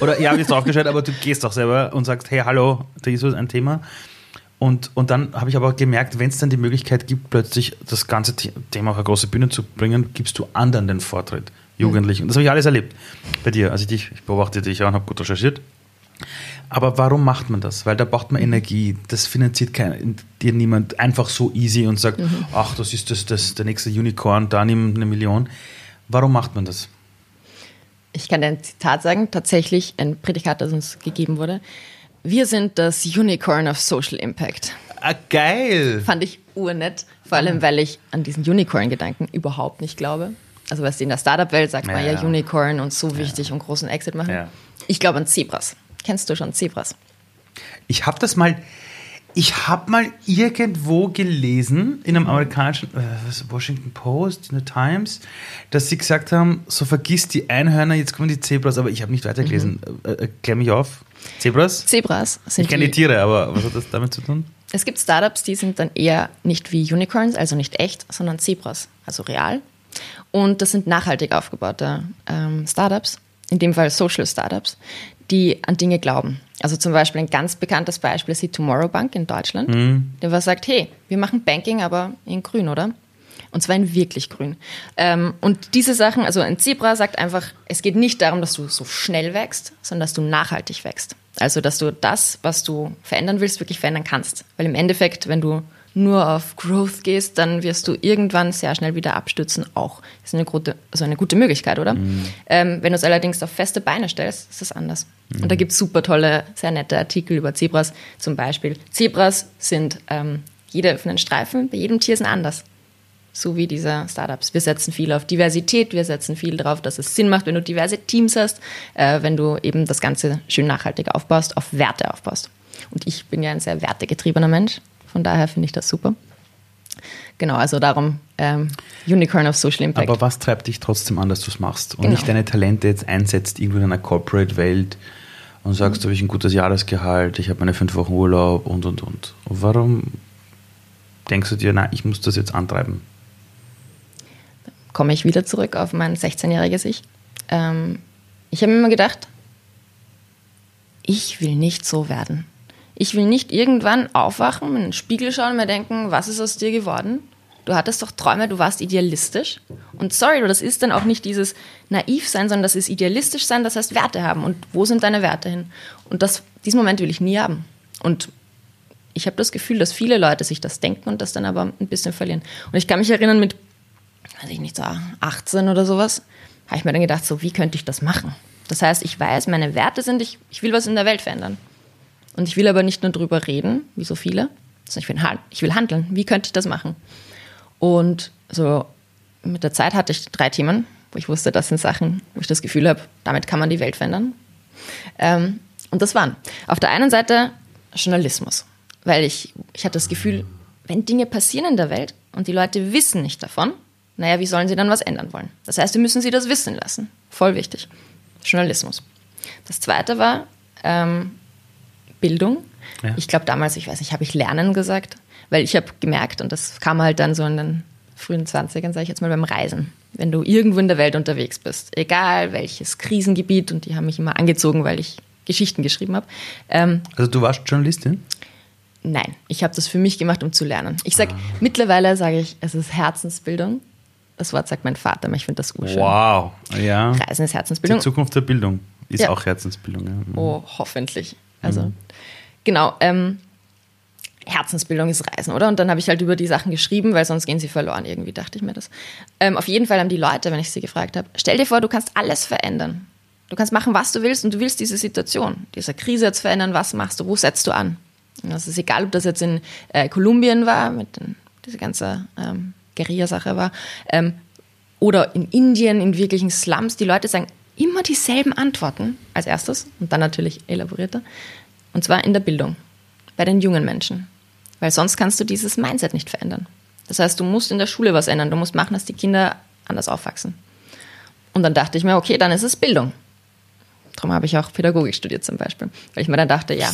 Oder ja, bist draufgestellt, aber du gehst auch selber und sagst, hey, hallo, da ist ein Thema. Und, und dann habe ich aber gemerkt, wenn es dann die Möglichkeit gibt, plötzlich das ganze The- Thema auf eine große Bühne zu bringen, gibst du anderen den Vortritt, Jugendlichen. Und das habe ich alles erlebt bei dir. Also ich, dich, ich beobachte dich ja und habe gut recherchiert. Aber warum macht man das? Weil da braucht man Energie. Das finanziert kein, dir niemand einfach so easy und sagt, ach, das ist das, das, der nächste Unicorn, da nimm eine Million. Warum macht man das? Ich kann dir ein Zitat sagen, tatsächlich ein Prädikat, das uns gegeben wurde. Wir sind das Unicorn of Social Impact. Ah, geil! Fand ich urnett, vor allem, weil ich an diesen Unicorn-Gedanken überhaupt nicht glaube. Also, weißt du, in der Startup-Welt sagt man Ja, ja, ja. Unicorn und so wichtig und großen Exit machen. Ja. Ich glaube an Zebras. Kennst du schon Zebras? Ich habe das mal, ich habe mal irgendwo gelesen in einem amerikanischen äh, was, Washington Post, in the Times, dass sie gesagt haben, so vergiss die Einhörner, jetzt kommen die Zebras, aber ich habe nicht weitergelesen. Äh, äh, klär mich auf. Zebras? Zebras sind Ich kenne die Tiere, aber was hat das damit zu tun? Es gibt Startups, die sind dann eher nicht wie Unicorns, also nicht echt, sondern Zebras, also real. Und das sind nachhaltig aufgebaute ähm, Startups, in dem Fall Social Startups, die an Dinge glauben. Also zum Beispiel ein ganz bekanntes Beispiel ist die Tomorrow Bank in Deutschland, der was sagt, hey, wir machen Banking, aber in grün, oder? Und zwar in wirklich grün. Ähm, und diese Sachen, also ein Zebra sagt einfach, es geht nicht darum, dass du so schnell wächst, sondern dass du nachhaltig wächst. Also, dass du das, was du verändern willst, wirklich verändern kannst. Weil im Endeffekt, wenn du nur auf Growth gehst, dann wirst du irgendwann sehr schnell wieder abstürzen. Auch ist eine gute, also eine gute Möglichkeit, oder? Ähm, wenn du es allerdings auf feste Beine stellst, ist das anders. Und da gibt es super tolle, sehr nette Artikel über Zebras. Zum Beispiel, Zebras sind ähm, Jeder öffnet Streifen, bei jedem Tier ein anders. So wie diese Startups. Wir setzen viel auf Diversität, wir setzen viel darauf, dass es Sinn macht, wenn du diverse Teams hast, äh, wenn du eben das Ganze schön nachhaltig aufbaust, auf Werte aufbaust. Und ich bin ja ein sehr wertegetriebener Mensch, von daher finde ich das super. Genau, also darum ähm, Unicorn of Social Impact. Aber was treibt dich trotzdem an, dass du es machst und Genau. nicht deine Talente jetzt einsetzt irgendwo in einer Corporate-Welt und sagst, du habe ich ein gutes Jahresgehalt, ich habe meine fünf Wochen Urlaub und und und. Warum denkst du dir, na, ich muss das jetzt antreiben? komme ich wieder zurück auf mein 16-jähriges Ich. Ähm, ich habe mir immer gedacht, ich will nicht so werden. Ich will nicht irgendwann aufwachen, in den Spiegel schauen und mir denken, was ist aus dir geworden? Du hattest doch Träume, du warst idealistisch. Und sorry, das ist dann auch nicht dieses naiv sein, sondern das ist idealistisch sein, das heißt Werte haben. Und wo sind deine Werte hin? Und das, diesen Moment will ich nie haben. Und ich habe das Gefühl, dass viele Leute sich das denken und das dann aber ein bisschen verlieren. Und ich kann mich erinnern, mit weiß ich nicht, so 18 oder sowas, habe ich mir dann gedacht, so, wie könnte ich das machen? Das heißt, ich weiß, meine Werte sind, ich, ich will was in der Welt verändern. Und ich will aber nicht nur drüber reden, wie so viele, sondern ich will, handeln. Wie könnte ich das machen? Und so mit der Zeit hatte ich drei Themen, wo ich wusste, das sind Sachen, wo ich das Gefühl habe, damit kann man die Welt verändern. Ähm, und das waren auf der einen Seite Journalismus, weil ich, ich hatte das Gefühl, wenn Dinge passieren in der Welt und die Leute wissen nicht davon, naja, wie sollen sie dann was ändern wollen? Das heißt, wir müssen sie das wissen lassen. Voll wichtig. Journalismus. Das zweite war ähm, Bildung. Ja. Ich glaube damals, ich weiß nicht, habe ich Lernen gesagt, weil ich habe gemerkt, und das kam halt dann so in den frühen 20ern, sage ich jetzt mal, beim Reisen. Wenn du irgendwo in der Welt unterwegs bist, egal welches Krisengebiet, und die haben mich immer angezogen, weil ich Geschichten geschrieben habe. Ähm, Also du warst Journalistin? nein, ich habe das für mich gemacht, um zu lernen. Ich sage, mittlerweile sage ich, es ist Herzensbildung. Das Wort sagt mein Vater, aber ich finde das urschön. Wow, ja. Reisen ist Die Herzensbildung. Zukunft der Bildung ist Ja. auch Herzensbildung. Ja. Mhm. Oh, hoffentlich. Also, genau. Ähm, Herzensbildung ist Reisen, oder? Und dann habe ich halt über die Sachen geschrieben, weil sonst gehen sie verloren. Irgendwie dachte ich mir das. Ähm, auf jeden Fall haben die Leute, wenn ich sie gefragt habe, stell dir vor, du kannst alles verändern. Du kannst machen, was du willst und du willst diese Situation, diese Krise jetzt verändern. Was machst du? Wo setzt du an? Und das ist egal, ob das jetzt in äh, Kolumbien war, mit den, diese ganze ähm, Guerilla-Sache war, ähm, oder in Indien, in wirklichen Slums. Die Leute sagen immer dieselben Antworten als erstes und dann natürlich elaborierter. Und zwar in der Bildung, bei den jungen Menschen. Weil sonst kannst du dieses Mindset nicht verändern. Das heißt, du musst in der Schule was ändern. Du musst machen, dass die Kinder anders aufwachsen. Und dann dachte ich mir, okay, dann ist es Bildung. Darum habe ich auch Pädagogik studiert zum Beispiel. Weil ich mir dann dachte, ja,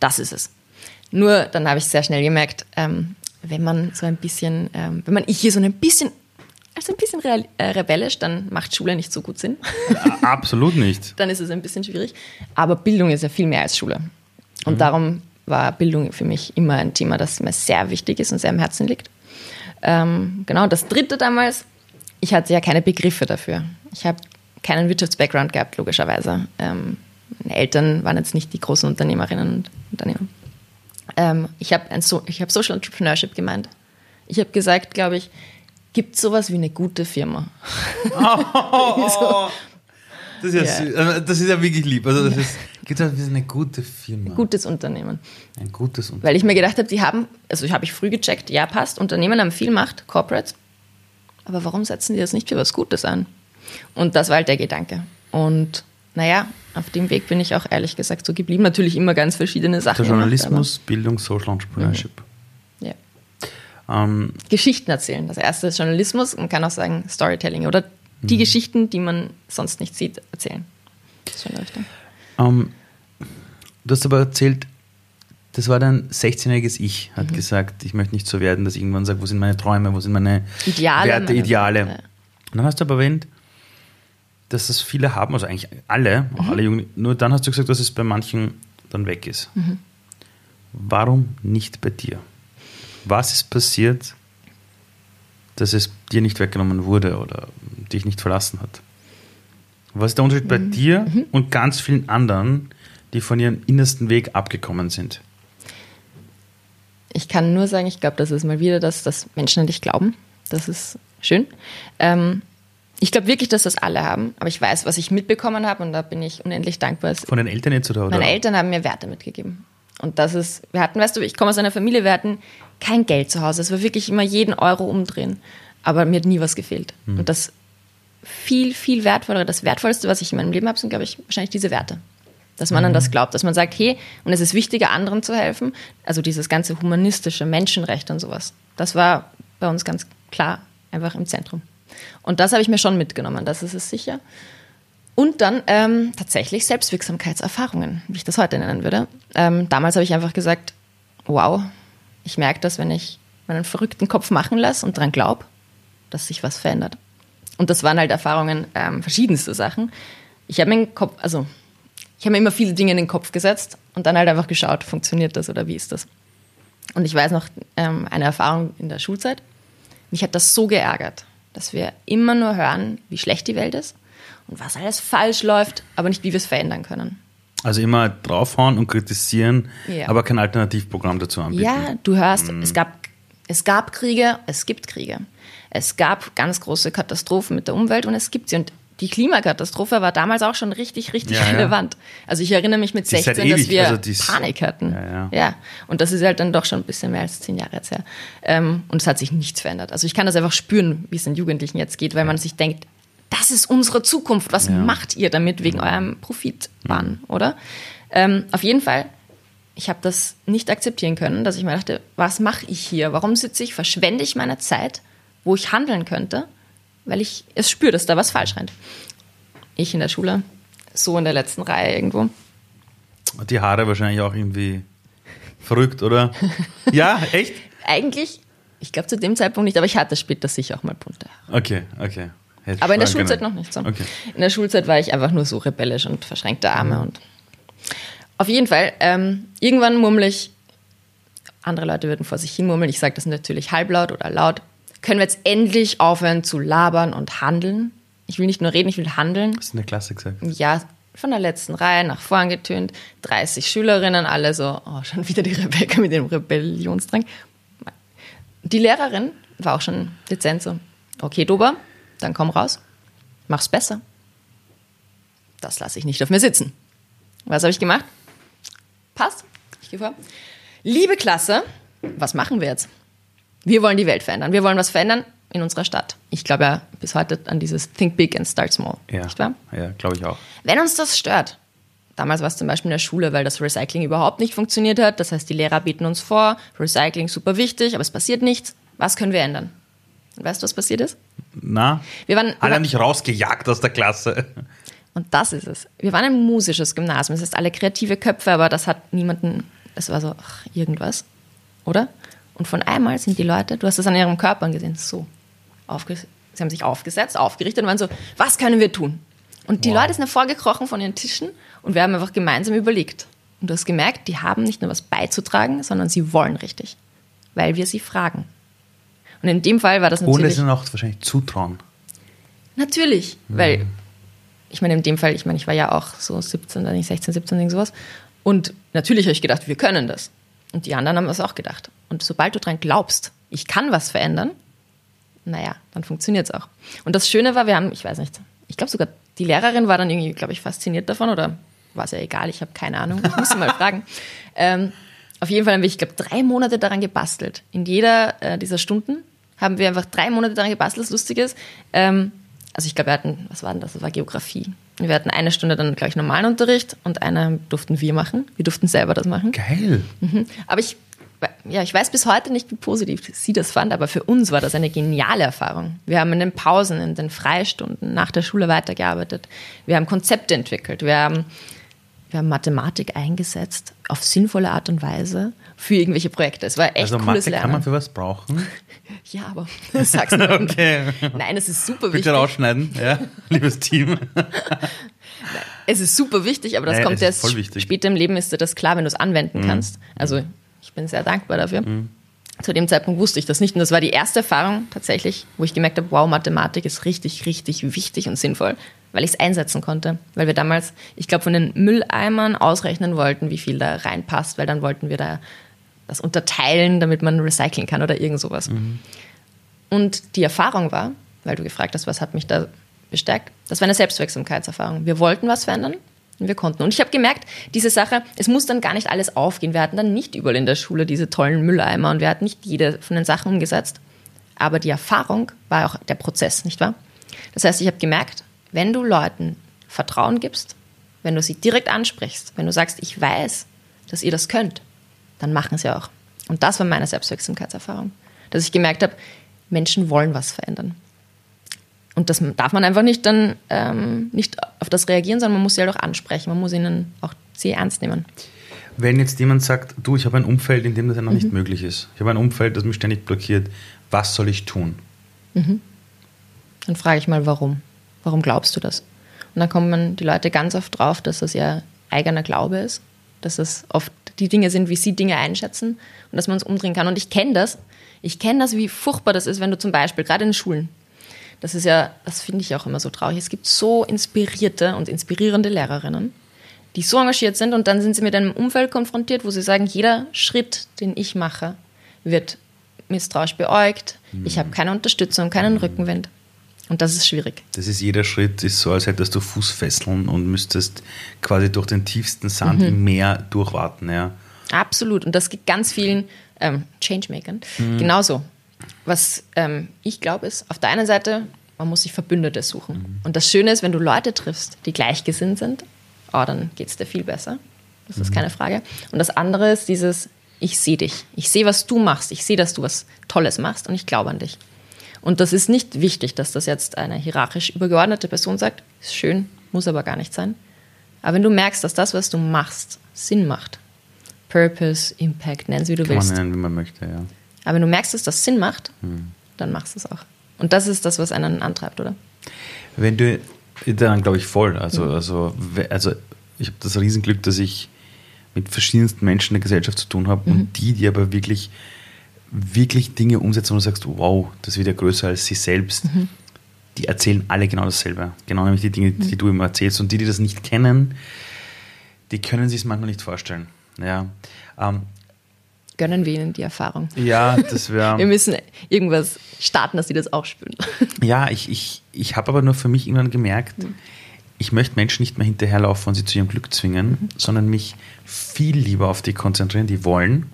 das ist es. Nur dann habe ich sehr schnell gemerkt, ähm, wenn man so ein bisschen, ähm, wenn man hier so ein bisschen, also ein bisschen real, äh, rebellisch, dann macht Schule nicht so gut Sinn. Absolut nicht. dann ist es ein bisschen schwierig. Aber Bildung ist ja viel mehr als Schule. Und darum war Bildung für mich immer ein Thema, das mir sehr wichtig ist und sehr am Herzen liegt. Ähm, genau, das dritte damals, ich hatte ja keine Begriffe dafür. Ich habe keinen Wirtschafts-Background gehabt, logischerweise. Ähm, meine Eltern waren jetzt nicht die großen Unternehmerinnen und Unternehmer. Ähm, ich habe so ich hab Social Entrepreneurship gemeint. Ich habe gesagt, glaube ich, gibt es sowas wie eine gute Firma? Das ist ja, sü- äh, das ist ja wirklich lieb. Also das ist, gibt es eine gute Firma. Gutes Unternehmen. Ein gutes Unternehmen. Weil ich mir gedacht habe, die haben, also habe ich früh gecheckt, ja, passt, Unternehmen haben viel Macht, Corporates, aber warum setzen die das nicht für was Gutes an? Und das war halt der Gedanke. Und naja, auf dem Weg bin ich auch ehrlich gesagt so geblieben. Natürlich immer ganz verschiedene Sachen. Der gemacht, Journalismus, Bildung, Social Entrepreneurship. ja. Ähm, Geschichten erzählen. Das erste ist Journalismus, man kann auch sagen Storytelling oder die Geschichten, die man sonst nicht sieht, erzählen. Das ähm, du hast aber erzählt, das war dein 16-jähriges Ich, hat gesagt, ich möchte nicht so werden, dass ich irgendwann sage, wo sind meine Träume, wo sind meine Ideale, Werte, meine- Ideale. Ja. Und dann hast du aber erwähnt, dass das viele haben, also eigentlich alle, auch alle Jungen, nur dann hast du gesagt, dass es bei manchen dann weg ist. Warum nicht bei dir? Was ist passiert, dass es dir nicht weggenommen wurde oder dich nicht verlassen hat? Was ist der Unterschied bei dir und ganz vielen anderen, die von ihrem innersten Weg abgekommen sind? Ich kann nur sagen, ich glaube, das ist mal wieder das, dass Menschen an dich glauben. Das ist schön. Ähm, ich glaube wirklich, dass das alle haben, aber ich weiß, was ich mitbekommen habe und da bin ich unendlich dankbar. Von den Eltern jetzt oder? oder? Meine Eltern haben mir Werte mitgegeben. Und das ist, wir hatten, weißt du, ich komme aus einer Familie, wir hatten kein Geld zu Hause. Es war wirklich immer jeden Euro umdrehen. Aber mir hat nie was gefehlt. Mhm. Und das viel, viel wertvollere, das Wertvollste, was ich in meinem Leben habe, sind, glaube ich, wahrscheinlich diese Werte. Dass man mhm. an das glaubt, dass man sagt, hey, und es ist wichtiger, anderen zu helfen. Also dieses ganze humanistische Menschenrecht und sowas. Das war bei uns ganz klar einfach im Zentrum. Und das habe ich mir schon mitgenommen, das ist es sicher. Und dann ähm, tatsächlich Selbstwirksamkeitserfahrungen, wie ich das heute nennen würde. Ähm, damals habe ich einfach gesagt, wow, ich merke das, wenn ich meinen verrückten Kopf machen lasse und daran glaube, dass sich was verändert. Und das waren halt Erfahrungen, ähm, verschiedenste Sachen. Ich habe mir Kopf, also ich habe mir immer viele Dinge in den Kopf gesetzt und dann halt einfach geschaut, funktioniert das oder wie ist das. Und ich weiß noch ähm, eine Erfahrung in der Schulzeit. Mich hat das so geärgert, dass wir immer nur hören, wie schlecht die Welt ist und was alles falsch läuft, aber nicht, wie wir es verändern können. Also immer draufhauen und kritisieren, ja. aber kein Alternativprogramm dazu anbieten. Ja, du hörst, mhm. es, gab, es gab Kriege, es gibt Kriege. Es gab ganz große Katastrophen mit der Umwelt und es gibt sie. Und die Klimakatastrophe war damals auch schon richtig, richtig ja, relevant. Ja. Also ich erinnere mich mit die 16, ewig, dass wir also Panik hatten. Ja, ja, Und das ist halt dann doch schon ein bisschen mehr als zehn Jahre jetzt her. Ähm, und es hat sich nichts verändert. Also ich kann das einfach spüren, wie es den Jugendlichen jetzt geht, weil man sich denkt, das ist unsere Zukunft. Was ja. macht ihr damit wegen eurem Profitwahn, ja. oder? Ähm, auf jeden Fall, ich habe das nicht akzeptieren können, dass ich mir dachte, was mache ich hier? Warum sitze ich, verschwende ich meine Zeit, wo ich handeln könnte, weil ich es spüre, dass da was falsch rennt. Ich in der Schule, so in der letzten Reihe irgendwo. Die Haare wahrscheinlich auch irgendwie verrückt, oder? ja, echt? Eigentlich, ich glaube zu dem Zeitpunkt nicht, aber ich hatte später sicher auch mal bunte Haare. Okay, okay. Hätte Aber in der Schulzeit können. noch nicht so. Okay. In der Schulzeit war ich einfach nur so rebellisch und verschränkte Arme. Mhm. Und auf jeden Fall, ähm, irgendwann murmel ich, andere Leute würden vor sich hin murmeln, ich sage das natürlich halblaut oder laut, können wir jetzt endlich aufhören zu labern und handeln? Ich will nicht nur reden, ich will handeln. Das ist eine Klasse gesagt. Ja, von der letzten Reihe nach vorn getönt, 30 Schülerinnen, alle so, oh, schon wieder die Rebecca mit dem Rebellionsdrang. Die Lehrerin war auch schon dezent so, okay, Dober, dann komm raus, mach's besser. Das lasse ich nicht auf mir sitzen. Was habe ich gemacht? Passt. Ich gehe vor. Liebe Klasse, was machen wir jetzt? Wir wollen die Welt verändern. Wir wollen was verändern in unserer Stadt. Ich glaube ja bis heute an dieses Think Big and Start Small. Ja, nicht wahr? Ja, glaube ich auch. Wenn uns das stört, damals war es zum Beispiel in der Schule, weil das Recycling überhaupt nicht funktioniert hat. Das heißt, die Lehrer bieten uns vor, Recycling super wichtig, aber es passiert nichts. Was können wir ändern? Weißt du, was passiert ist? Na, wir waren, wir alle waren, nicht rausgejagt aus der Klasse. Und das ist es. Wir waren ein musisches Gymnasium. Das heißt, alle kreative Köpfe, aber das hat niemanden, es war so, ach, irgendwas, oder? Und von einmal sind die Leute, du hast es an ihrem Körper gesehen, so. Sie haben sich aufgesetzt, aufgerichtet und waren so, was können wir tun? Und die wow. Leute sind hervorgekrochen von ihren Tischen und wir haben einfach gemeinsam überlegt. Und du hast gemerkt, die haben nicht nur was beizutragen, sondern sie wollen richtig. Weil wir sie fragen. Und in dem Fall war das natürlich. Ohne es ihnen auch wahrscheinlich zutrauen. Natürlich, mhm. weil ich meine, in dem Fall, ich meine, ich war ja auch so 17, nicht 16, 17, irgend sowas. Und natürlich habe ich gedacht, wir können das. Und die anderen haben das auch gedacht. Und sobald du dran glaubst, ich kann was verändern, naja, dann funktioniert es auch. Und das Schöne war, wir haben, ich weiß nicht, ich glaube sogar, die Lehrerin war dann irgendwie, glaube ich, fasziniert davon oder war es ja egal, ich habe keine Ahnung, ich muss sie mal fragen. Ähm, auf jeden Fall haben wir, ich glaube, drei Monate daran gebastelt. In jeder äh, dieser Stunden haben wir einfach drei Monate daran gebastelt, was Lustiges. Ähm, also ich glaube, wir hatten, was war denn das? Das war Geografie. Wir hatten eine Stunde dann gleich normalen Unterricht und eine durften wir machen. Wir durften selber das machen. Geil. Mhm. Aber ich, ja, ich weiß bis heute nicht, wie positiv sie das fand, aber für uns war das eine geniale Erfahrung. Wir haben in den Pausen, in den Freistunden nach der Schule weitergearbeitet. Wir haben Konzepte entwickelt. Wir haben wir haben Mathematik eingesetzt auf sinnvolle Art und Weise für irgendwelche Projekte. Es war echt also cooles Mathe Lernen. kann man für was brauchen? ja, aber sag's nicht. okay. Nein, es ist super wichtig. Bitte rausschneiden, ja, liebes Team. Nein, es ist super wichtig, aber das naja, kommt erst später im Leben ist dir das klar, wenn du es anwenden mhm. kannst. Also ich bin sehr dankbar dafür. Mhm. Zu dem Zeitpunkt wusste ich das nicht und das war die erste Erfahrung tatsächlich, wo ich gemerkt habe, wow, Mathematik ist richtig, richtig wichtig und sinnvoll weil ich es einsetzen konnte. Weil wir damals, ich glaube, von den Mülleimern ausrechnen wollten, wie viel da reinpasst, weil dann wollten wir da das unterteilen, damit man recyceln kann oder irgend sowas. Mhm. Und die Erfahrung war, weil du gefragt hast, was hat mich da bestärkt, das war eine Selbstwirksamkeitserfahrung. Wir wollten was verändern Und wir konnten. Und ich habe gemerkt, diese Sache, es muss dann gar nicht alles aufgehen. Wir hatten dann nicht überall in der Schule diese tollen Mülleimer und wir hatten nicht jede von den Sachen umgesetzt. Aber die Erfahrung war auch der Prozess, nicht wahr? Das heißt, ich habe gemerkt, wenn du Leuten Vertrauen gibst, wenn du sie direkt ansprichst, wenn du sagst, ich weiß, dass ihr das könnt, dann machen sie auch. Und das war meine Selbstwirksamkeitserfahrung. Dass ich gemerkt habe, Menschen wollen was verändern. Und das darf man einfach nicht dann ähm, nicht auf das reagieren, sondern man muss sie halt auch ansprechen. Man muss ihnen auch sie ernst nehmen. Wenn jetzt jemand sagt, du, ich habe ein Umfeld, in dem das ja noch mhm. nicht möglich ist. Ich habe ein Umfeld, das mich ständig blockiert. Was soll ich tun? Mhm. Dann frage ich mal, warum? Warum glaubst du das? Und dann kommen die Leute ganz oft drauf, dass das ihr eigener Glaube ist, dass es oft die Dinge sind, wie sie Dinge einschätzen und dass man es umdrehen kann. Und ich kenne das. Ich kenne das, wie furchtbar das ist, wenn du zum Beispiel, gerade in Schulen, das ist ja, das finde ich auch immer so traurig. Es gibt so inspirierte und inspirierende Lehrerinnen, die so engagiert sind und dann sind sie mit einem Umfeld konfrontiert, wo sie sagen, jeder Schritt, den ich mache, wird misstrauisch beäugt. Mhm. Ich habe keine Unterstützung, keinen mhm. Rückenwind. Und das ist schwierig. Das ist jeder Schritt, ist so, als hättest du Fußfesseln und müsstest quasi durch den tiefsten Sand mhm. im Meer durchwarten. Ja. Absolut. Und das gibt ganz vielen ähm, Changemakern mhm. genauso. Was ähm, ich glaube, ist, auf der einen Seite, man muss sich Verbündete suchen. Mhm. Und das Schöne ist, wenn du Leute triffst, die gleichgesinnt sind, oh, dann geht es dir viel besser. Das ist mhm. keine Frage. Und das andere ist dieses, ich sehe dich. Ich sehe, was du machst. Ich sehe, dass du was Tolles machst und ich glaube an dich. Und das ist nicht wichtig, dass das jetzt eine hierarchisch übergeordnete Person sagt. Ist schön, muss aber gar nicht sein. Aber wenn du merkst, dass das, was du machst, Sinn macht, Purpose, Impact, nenn es wie du Kann willst. Man nennen, wie man möchte, ja. Aber wenn du merkst, dass das Sinn macht, hm. dann machst du es auch. Und das ist das, was einen antreibt, oder? Wenn du, dann glaube ich voll. Also, mhm. also, also ich habe das Riesenglück, dass ich mit verschiedensten Menschen in der Gesellschaft zu tun habe mhm. und die, die aber wirklich, wirklich Dinge umsetzen und du sagst, wow, das ist wieder größer als sie selbst. Mhm. Die erzählen alle genau dasselbe. Genau nämlich die Dinge, die mhm. du immer erzählst. Und die, die das nicht kennen, die können sich es manchmal nicht vorstellen. Ja. Ähm, gönnen wir ihnen die Erfahrung. Ja, das wäre. wir müssen irgendwas starten, dass sie das auch spüren. Ja, ich, ich, ich habe aber nur für mich irgendwann gemerkt, mhm. ich möchte Menschen nicht mehr hinterherlaufen und sie zu ihrem Glück zwingen, mhm. sondern mich viel lieber auf die konzentrieren, die wollen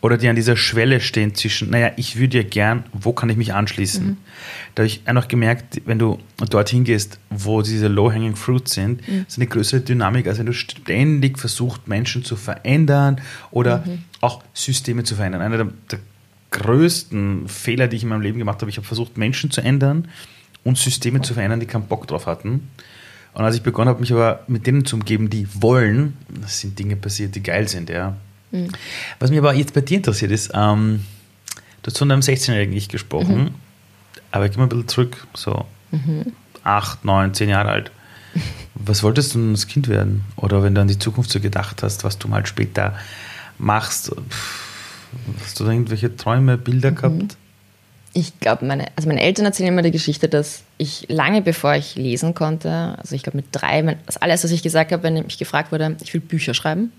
oder die an dieser Schwelle stehen zwischen, naja, ich würde ja gern, wo kann ich mich anschließen? Mhm. Da habe ich einfach gemerkt, wenn du dorthin gehst, wo diese Low-Hanging Fruits sind, mhm. ist eine größere Dynamik, als wenn du ständig versuchst, Menschen zu verändern oder mhm. auch Systeme zu verändern. Einer der, der größten Fehler, die ich in meinem Leben gemacht habe, ich habe versucht, Menschen zu ändern und Systeme zu verändern, die keinen Bock drauf hatten. Und als ich begonnen habe, mich aber mit denen zu umgeben, die wollen, das sind Dinge passiert, die geil sind, ja. Mhm. Was mich aber jetzt bei dir interessiert ist, ähm, du hast von deinem 16-jährigen Ich gesprochen, mhm. aber ich gehe mal ein bisschen zurück, so mhm. acht, neun, zehn Jahre alt. Was wolltest du als Kind werden? Oder wenn du an die Zukunft so gedacht hast, was du mal später machst, hast du da irgendwelche Träume, Bilder mhm. gehabt? Ich glaube, meine, also meine Eltern erzählen immer die Geschichte, dass ich lange bevor ich lesen konnte, also ich glaube mit drei, das alles, was ich gesagt habe, wenn ich mich gefragt wurde, ich will Bücher schreiben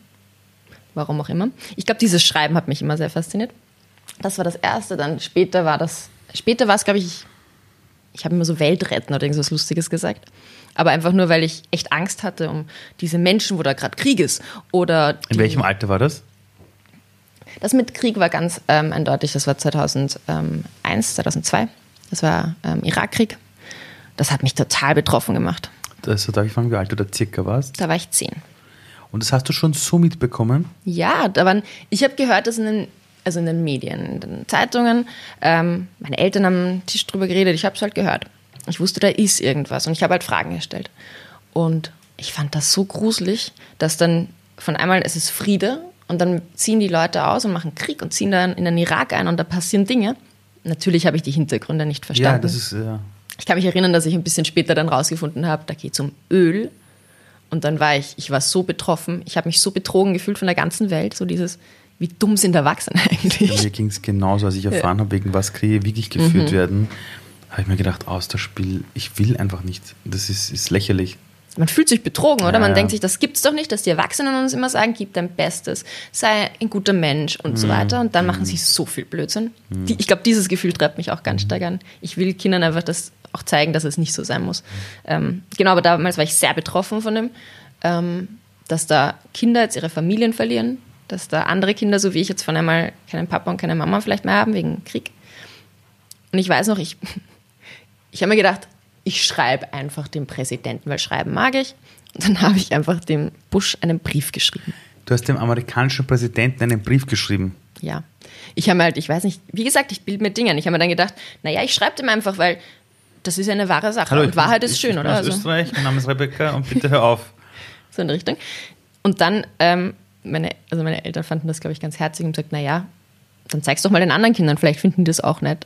warum auch immer. Ich glaube, dieses Schreiben hat mich immer sehr fasziniert. Das war das Erste. Dann später war das, später war es, glaube ich, ich habe immer so Weltretten oder irgendwas Lustiges gesagt. Aber einfach nur, weil ich echt Angst hatte um diese Menschen, wo da gerade Krieg ist. Oder In welchem Alter war das? Das mit Krieg war ganz ähm, eindeutig. Das war 2001, 2002. Das war ähm, Irakkrieg. Das hat mich total betroffen gemacht. Das, darf ich fragen, wie alt du da circa warst? Da war ich zehn. Und das hast du schon so mitbekommen? Ja, da waren, ich habe gehört, dass in den, also in den Medien, in den Zeitungen, ähm, meine Eltern haben am Tisch drüber geredet, ich habe es halt gehört. Ich wusste, da ist irgendwas und ich habe halt Fragen gestellt. Und ich fand das so gruselig, dass dann von einmal es ist Friede und dann ziehen die Leute aus und machen Krieg und ziehen dann in den Irak ein und da passieren Dinge. Natürlich habe ich die Hintergründe nicht verstanden. Ja, das ist ja. Ich kann mich erinnern, dass ich ein bisschen später dann rausgefunden habe, da geht es um Öl und dann war ich, ich war so betroffen, ich habe mich so betrogen gefühlt von der ganzen Welt, so dieses, wie dumm sind Erwachsene eigentlich. Ja, mir ging es genauso, als ich erfahren ja. habe, wegen was Kriege wirklich geführt mhm. werden, habe ich mir gedacht, aus das Spiel, ich will einfach nicht. Das ist, ist lächerlich. Man fühlt sich betrogen, oder? Ja, Man denkt sich, das gibt's doch nicht, dass die Erwachsenen uns immer sagen, gib dein Bestes, sei ein guter Mensch und mhm. so weiter. Und dann mhm. machen sie so viel Blödsinn. Mhm. Die, ich glaube, dieses Gefühl treibt mich auch ganz mhm. stark an. Ich will Kindern einfach das auch zeigen, dass es nicht so sein muss. Ähm, genau, aber damals war ich sehr betroffen von dem. ähm, dass da Kinder jetzt ihre Familien verlieren, dass da andere Kinder, so wie ich jetzt von einmal keinen Papa und keine Mama vielleicht mehr haben wegen Krieg. Und ich weiß noch, ich, ich habe mir gedacht, ich schreibe einfach dem Präsidenten, weil schreiben mag ich. Und dann habe ich einfach dem Bush einen Brief geschrieben. Du hast dem amerikanischen Präsidenten einen Brief geschrieben. Ja. Ich habe mir halt, ich weiß nicht, wie gesagt, ich bilde mir Dinge. Ich habe mir dann gedacht, naja, ich schreibe dem einfach, weil das ist eine wahre Sache. Hallo, und Wahrheit ist schön, oder? Aus Also, Österreich, mein Name ist Rebecca und bitte hör auf. so in die Richtung. Und dann, ähm, meine, also meine Eltern fanden das, glaube ich, ganz herzig und gesagt, naja, dann zeig's doch mal den anderen Kindern, vielleicht finden die das auch nett.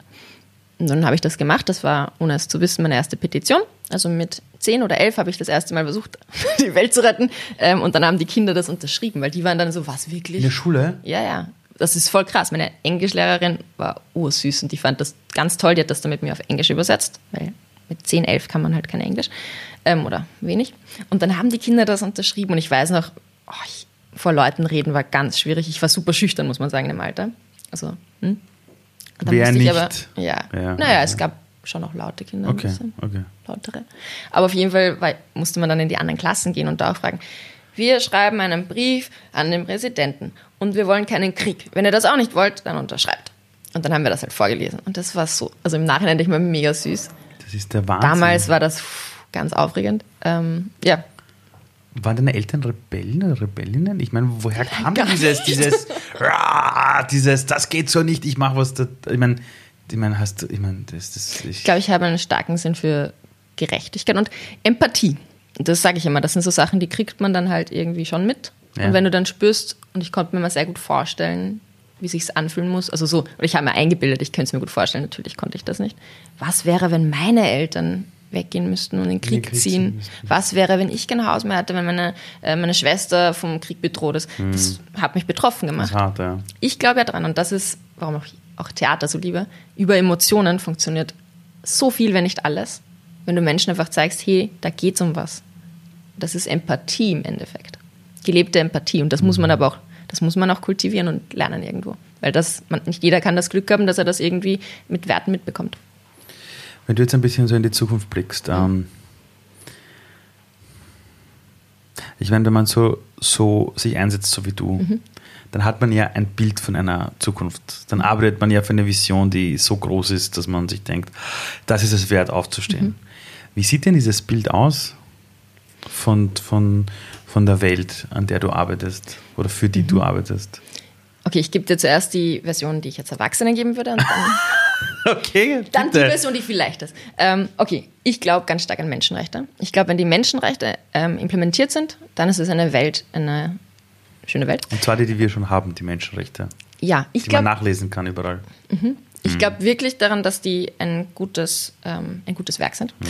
Und dann habe ich das gemacht, das war, ohne es zu wissen, meine erste Petition. Also mit zehn oder elf habe ich das erste Mal versucht, die Welt zu retten. Ähm, und dann haben die Kinder das unterschrieben, weil die waren dann so, was wirklich? In der Schule? Ja, ja. Das ist voll krass. Meine Englischlehrerin war ursüß und die fand das ganz toll. Die hat das dann mit mir auf Englisch übersetzt, weil mit 10, 11 kann man halt kein Englisch ähm, oder wenig. Und dann haben die Kinder das unterschrieben und ich weiß noch, oh, ich, vor Leuten reden war ganz schwierig. Ich war super schüchtern, muss man sagen, im Alter. Also, hm? Wer nicht? Aber, ja. Ja, naja, ja. es gab schon noch laute Kinder. Okay, Ein bisschen okay. lautere. Aber auf jeden Fall weil, musste man dann in die anderen Klassen gehen und da auch fragen, wir schreiben einen Brief an den Präsidenten und wir wollen keinen Krieg. Wenn ihr das auch nicht wollt, dann unterschreibt. Und dann haben wir das halt vorgelesen. Und das war so, also im Nachhinein denke ich mal mega süß. Das ist der Wahnsinn. Damals war das ganz aufregend. Ähm, ja, Waren deine Eltern Rebellen oder Rebellinnen? Ich meine, woher kam Gar dieses, nicht. dieses, dieses, das geht so nicht, ich mache was. Da, ich meine, ich meine, hast du, ich meine, das, das, ich, ich glaube, ich habe einen starken Sinn für Gerechtigkeit und Empathie. Das sage ich immer. Das sind so Sachen, die kriegt man dann halt irgendwie schon mit. Ja. Und wenn du dann spürst, und ich konnte mir mal sehr gut vorstellen, wie sich's anfühlen muss. Also so, oder ich habe mir eingebildet, ich könnte es mir gut vorstellen, natürlich konnte ich das nicht. Was wäre, wenn meine Eltern weggehen müssten und in den Krieg, Krieg ziehen. Was wäre, wenn ich kein Haus mehr hatte, wenn meine, äh, meine Schwester vom Krieg bedroht ist? Das hat mich betroffen gemacht. hart, ja. Ich glaube ja dran und das ist, warum auch, auch Theater so liebe. Über Emotionen funktioniert so viel, wenn nicht alles. Wenn du Menschen einfach zeigst, hey, da geht's um was. Das ist Empathie im Endeffekt. Gelebte Empathie und das muss man aber auch, das muss man auch kultivieren und lernen irgendwo. Weil das, man, nicht jeder kann das Glück haben, dass er das irgendwie mit Werten mitbekommt. Wenn du jetzt ein bisschen so in die Zukunft blickst, ähm, ich meine, wenn man so, so sich einsetzt, so wie du, dann hat man ja ein Bild von einer Zukunft. Dann arbeitet man ja für eine Vision, die so groß ist, dass man sich denkt, das ist es wert, aufzustehen. Wie sieht denn dieses Bild aus von, von, von der Welt, an der du arbeitest oder für die du arbeitest? Okay, ich gebe dir zuerst die Version, die ich jetzt Erwachsenen geben würde und dann Okay, Dann die bitte. Version, die viel leichter ist. Ähm, okay, ich glaube ganz stark an Menschenrechte. Ich glaube, wenn die Menschenrechte ähm, implementiert sind, dann ist es eine Welt, eine schöne Welt. Und zwar die, die wir schon haben, die Menschenrechte, Ja, ich die man glaube nachlesen kann überall. Ich glaub wirklich daran, dass die ein gutes, ähm, ein gutes Werk sind. Mhm.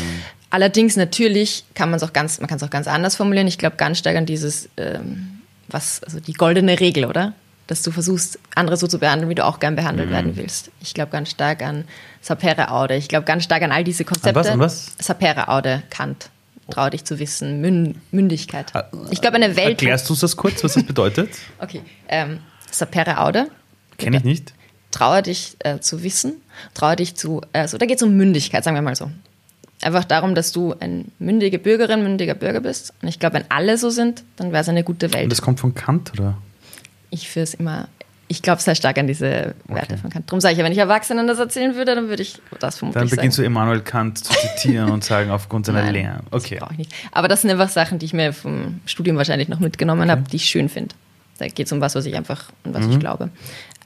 Allerdings natürlich kann man es auch ganz, man kann es auch ganz anders formulieren. Ich glaube ganz stark an dieses, ähm, was, also die goldene Regel, oder? Dass du versuchst, andere so zu behandeln, wie du auch gern Mhm. behandelt werden willst. Ich glaube ganz stark an Sapere Aude. Ich glaube ganz stark an all diese Konzepte. was, an was? Sapere Aude, Kant. Trau dich zu wissen, Mün Mündigkeit. Ich glaube, eine Welt. Erklärst du das kurz, was das bedeutet? Okay. Ähm, Sapere Aude. Kenne ich nicht. Traue dich äh, zu wissen, traue dich zu, also da geht es um Mündigkeit, sagen wir mal so. Einfach darum, dass du eine mündige Bürgerin, mündiger Bürger bist. Und ich glaube, wenn alle so sind, dann wäre es eine gute Und Welt. das kommt von Kant, oder? Ich führe es immer, ich glaube sehr stark an diese Werte von Kant. Darum sage ich ja, wenn ich Erwachsenen das erzählen würde, dann würde ich das vermutlich Dann beginnst sagen. du Immanuel Kant zu zitieren und sagen, aufgrund seiner Nein, Lehren. Okay. Brauche ich nicht. Aber das sind einfach Sachen, die ich mir vom Studium wahrscheinlich noch mitgenommen habe, die ich schön finde. Da geht es um was, was ich einfach, an was Mhm. ich glaube.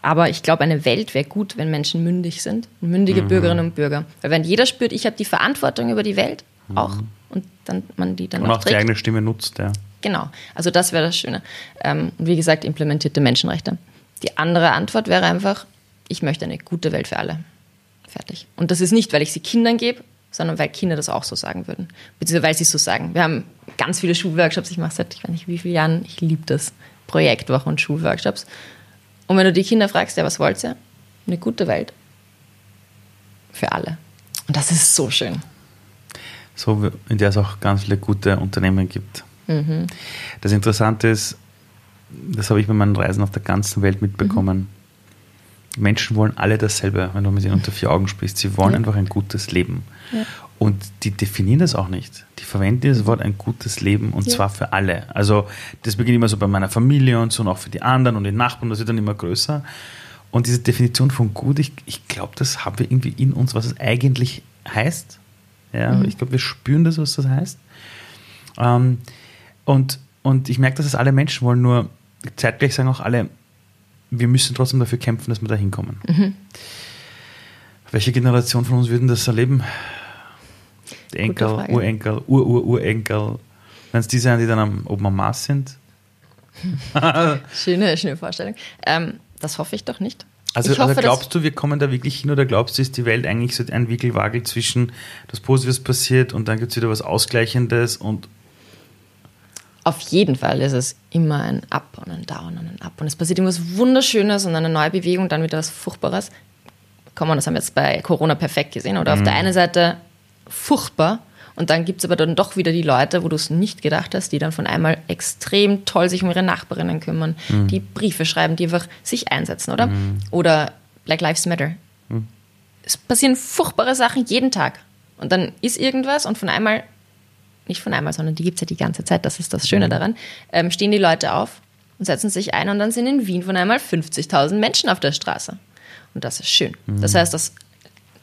Aber ich glaube, eine Welt wäre gut, wenn Menschen mündig sind. Mündige Mhm. Bürgerinnen und Bürger. Weil wenn jeder spürt, ich habe die Verantwortung über die Welt auch und dann man die dann Mhm. Und auch die trägt. eigene Stimme nutzt, ja. Genau. Also das wäre das Schöne. Ähm, und wie gesagt, implementierte Menschenrechte. Die andere Antwort wäre einfach, ich möchte eine gute Welt für alle. Fertig. Und das ist nicht, weil ich sie Kindern gebe, sondern weil Kinder das auch so sagen würden. Beziehungsweise weil sie es so sagen. Wir haben ganz viele Schulworkshops. Ich mache seit ich weiß nicht wie vielen Jahren. Ich liebe das. Projektwochen und Schulworkshops. Und wenn du die Kinder fragst, ja, was wollt ihr? Eine gute Welt. Für alle. Und das ist so schön. So, in der es auch ganz viele gute Unternehmen gibt. Mhm. Das Interessante ist, das habe ich bei meinen Reisen auf der ganzen Welt mitbekommen, Menschen wollen alle dasselbe, wenn du mit ihnen unter vier Augen sprichst. Sie wollen ja. einfach ein gutes Leben. Ja. Und die definieren das auch nicht. Die verwenden dieses Wort ein gutes Leben und ja. zwar für alle. Also das beginnt immer so bei meiner Familie und so und auch für die anderen und die Nachbarn, das wird dann immer größer. Und diese Definition von gut, ich, ich glaube, das haben wir irgendwie in uns, was es eigentlich heißt. Ja, mhm. ich glaube, wir spüren das, was das heißt. Ähm, und, und ich merke, dass es alle Menschen wollen, nur zeitgleich sagen auch alle, wir müssen trotzdem dafür kämpfen, dass wir da hinkommen. Mhm. Welche Generation von uns würden das erleben? Die Enkel, Urenkel, Ur-Ur-Urenkel. Wenn es die sind, die dann am, oben am Mars sind? schöne, schöne Vorstellung. Ähm, das hoffe ich doch nicht. Also, hoffe, also glaubst du, wir kommen da wirklich hin oder glaubst du, ist die Welt eigentlich so ein Wickelwagel zwischen das Positives passiert und dann gibt es wieder was Ausgleichendes und auf jeden Fall ist es immer ein Up und ein Down und ein Up. Und es passiert irgendwas Wunderschönes und eine neue Bewegung, dann wieder was Furchtbares. Komm, das haben wir jetzt bei Corona perfekt gesehen. Oder mhm. auf der einen Seite furchtbar und dann gibt es aber dann doch wieder die Leute, wo du es nicht gedacht hast, die dann von einmal extrem toll sich um ihre Nachbarinnen kümmern, mhm. die Briefe schreiben, die einfach sich einsetzen, oder? Mhm. Oder Black Lives Matter. Mhm. Es passieren furchtbare Sachen jeden Tag. Und dann ist irgendwas und von einmal nicht von einmal, sondern die gibt es ja die ganze Zeit, das ist das Schöne mhm. daran, ähm, stehen die Leute auf und setzen sich ein und dann sind in Wien von einmal 50.000 Menschen auf der Straße. Und das ist schön. Mhm. Das heißt, aus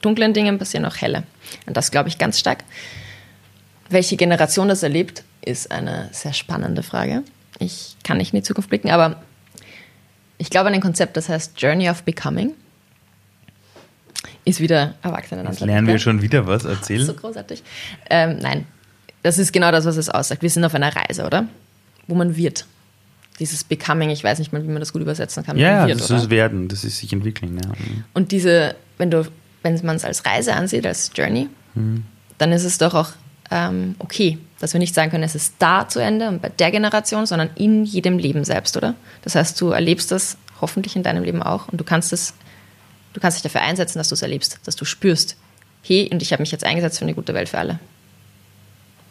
dunklen Dingen passieren auch helle. Und das glaube ich ganz stark. Welche Generation das erlebt, ist eine sehr spannende Frage. Ich kann nicht in die Zukunft blicken, aber ich glaube an ein Konzept, das heißt Journey of Becoming. Ist wieder Erwachsene. Jetzt lernen wir schon wieder was erzählen. So großartig. Ähm, nein, das ist genau das, was es aussagt. Wir sind auf einer Reise, oder? Wo man wird. Dieses Becoming, ich weiß nicht mal, wie man das gut übersetzen kann. Ja, wird, das oder? ist Werden, das ist sich entwickeln. Ja. Und diese, wenn du, wenn man es als Reise ansieht, als Journey, hm. dann ist es doch auch ähm, okay, dass wir nicht sagen können, es ist da zu Ende und bei der Generation, sondern in jedem Leben selbst, oder? Das heißt, du erlebst das hoffentlich in deinem Leben auch und du kannst es, du kannst dich dafür einsetzen, dass du es erlebst, dass du spürst, hey, und ich habe mich jetzt eingesetzt für eine gute Welt für alle.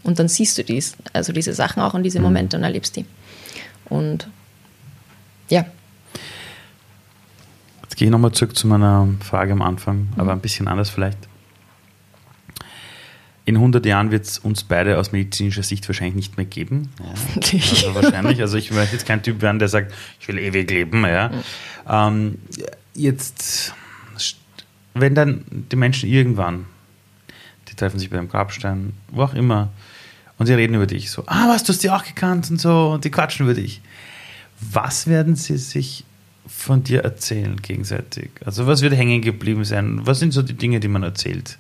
Und dann siehst du dies, also diese Sachen auch und diese mhm. Momente und erlebst die. Und ja. Jetzt gehe ich nochmal zurück zu meiner Frage am Anfang, mhm. aber ein bisschen anders vielleicht. In 100 Jahren wird es uns beide aus medizinischer Sicht wahrscheinlich nicht mehr geben. Ja. Also wahrscheinlich. Also ich möchte jetzt kein Typ werden, der sagt, ich will ewig leben. Ja. Mhm. Ähm, jetzt, wenn dann die Menschen irgendwann, die treffen sich beim Grabstein, wo auch immer, und sie reden über dich. So, ah, was, du hast die auch gekannt und so, und die quatschen über dich. Was werden sie sich von dir erzählen gegenseitig? Also was wird hängen geblieben sein? Was sind so die Dinge, die man erzählt?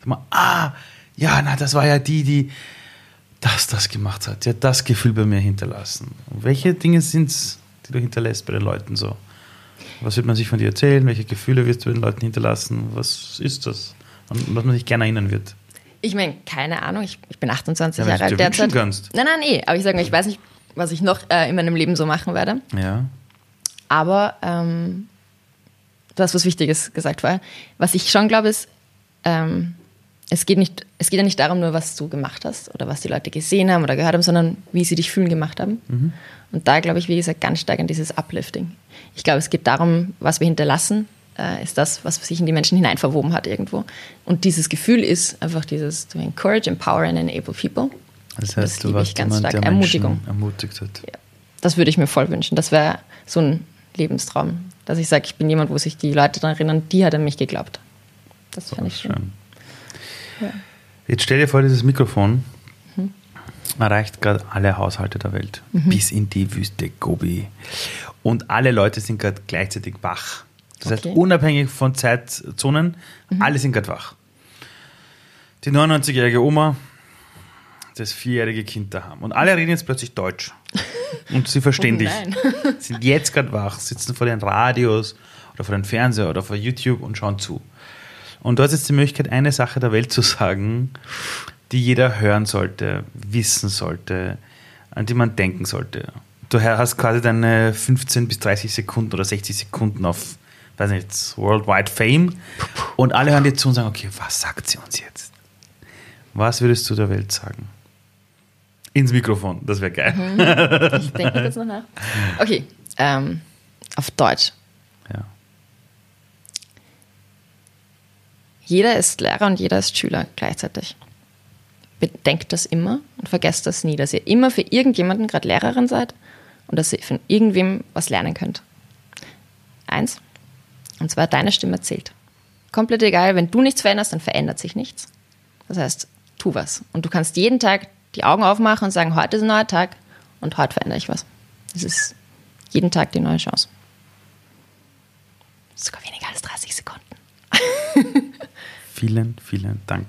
Sag mal, ah, ja, na, das war ja die, die das, das gemacht hat. Die hat das Gefühl bei mir hinterlassen. Und welche Dinge sind es, die du hinterlässt bei den Leuten so? Was wird man sich von dir erzählen? Welche Gefühle wirst du den Leuten hinterlassen? Was ist das? Und was man sich gerne erinnern wird? Ich meine, keine Ahnung, ich, ich bin 28 ja, Jahre alt derzeit. Kannst. Nein, nein, eh. Aber ich sage mal, ich weiß nicht, was ich noch äh, in meinem Leben so machen werde. Ja. Aber ähm, du hast was Wichtiges gesagt vorher. Was ich schon glaube, ist, ähm, es, geht nicht, es geht ja nicht darum, nur was du gemacht hast oder was die Leute gesehen haben oder gehört haben, sondern wie sie dich fühlen gemacht haben. Mhm. Und da glaube ich, wie gesagt, ganz stark an dieses Uplifting. Ich glaube, es geht darum, was wir hinterlassen äh, ist das, was sich in die Menschen hineinverwoben hat irgendwo. Und dieses Gefühl ist einfach dieses to encourage, empower and enable people. Das heißt, das du warst ganz jemand, stark. der Ermutigung. Ermutigt hat. Ja. Das würde ich mir voll wünschen. Das wäre so ein Lebenstraum, dass ich sage, ich bin jemand, wo sich die Leute daran erinnern, die hat an mich geglaubt. Das fand ich schön. schön. Ja. Jetzt stell dir vor, dieses Mikrofon mhm. erreicht gerade alle Haushalte der Welt, mhm. bis in die Wüste Gobi. Und alle Leute sind gerade gleichzeitig wach. Das okay. heißt, unabhängig von Zeitzonen, mhm. alle sind gerade wach. Die 99-jährige Oma, das vierjährige Kind da haben. Und alle reden jetzt plötzlich Deutsch. Und sie verstehen oh, dich. Sind jetzt gerade wach, sitzen vor den Radios oder vor dem Fernseher oder vor YouTube und schauen zu. Und du hast jetzt die Möglichkeit, eine Sache der Welt zu sagen, die jeder hören sollte, wissen sollte, an die man denken sollte. Du hast quasi deine 15 bis 30 Sekunden oder 60 Sekunden auf weiß nicht, Worldwide Fame. Und alle hören dir zu und sagen, okay, was sagt sie uns jetzt? Was würdest du der Welt sagen? Ins Mikrofon, das wäre geil. Mhm. Ich denke kurz noch nach. Okay, ähm, auf Deutsch. Ja. Jeder ist Lehrer und jeder ist Schüler gleichzeitig. Bedenkt das immer und vergesst das nie, dass ihr immer für irgendjemanden gerade Lehrerin seid und dass ihr von irgendwem was lernen könnt. Eins, und zwar deine Stimme zählt. Komplett egal, wenn du nichts veränderst, dann verändert sich nichts. Das heißt, tu was. Und du kannst jeden Tag die Augen aufmachen und sagen, heute ist ein neuer Tag und heute verändere ich was. Es ist jeden Tag die neue Chance. Sogar weniger als 30 Sekunden. vielen, vielen Dank.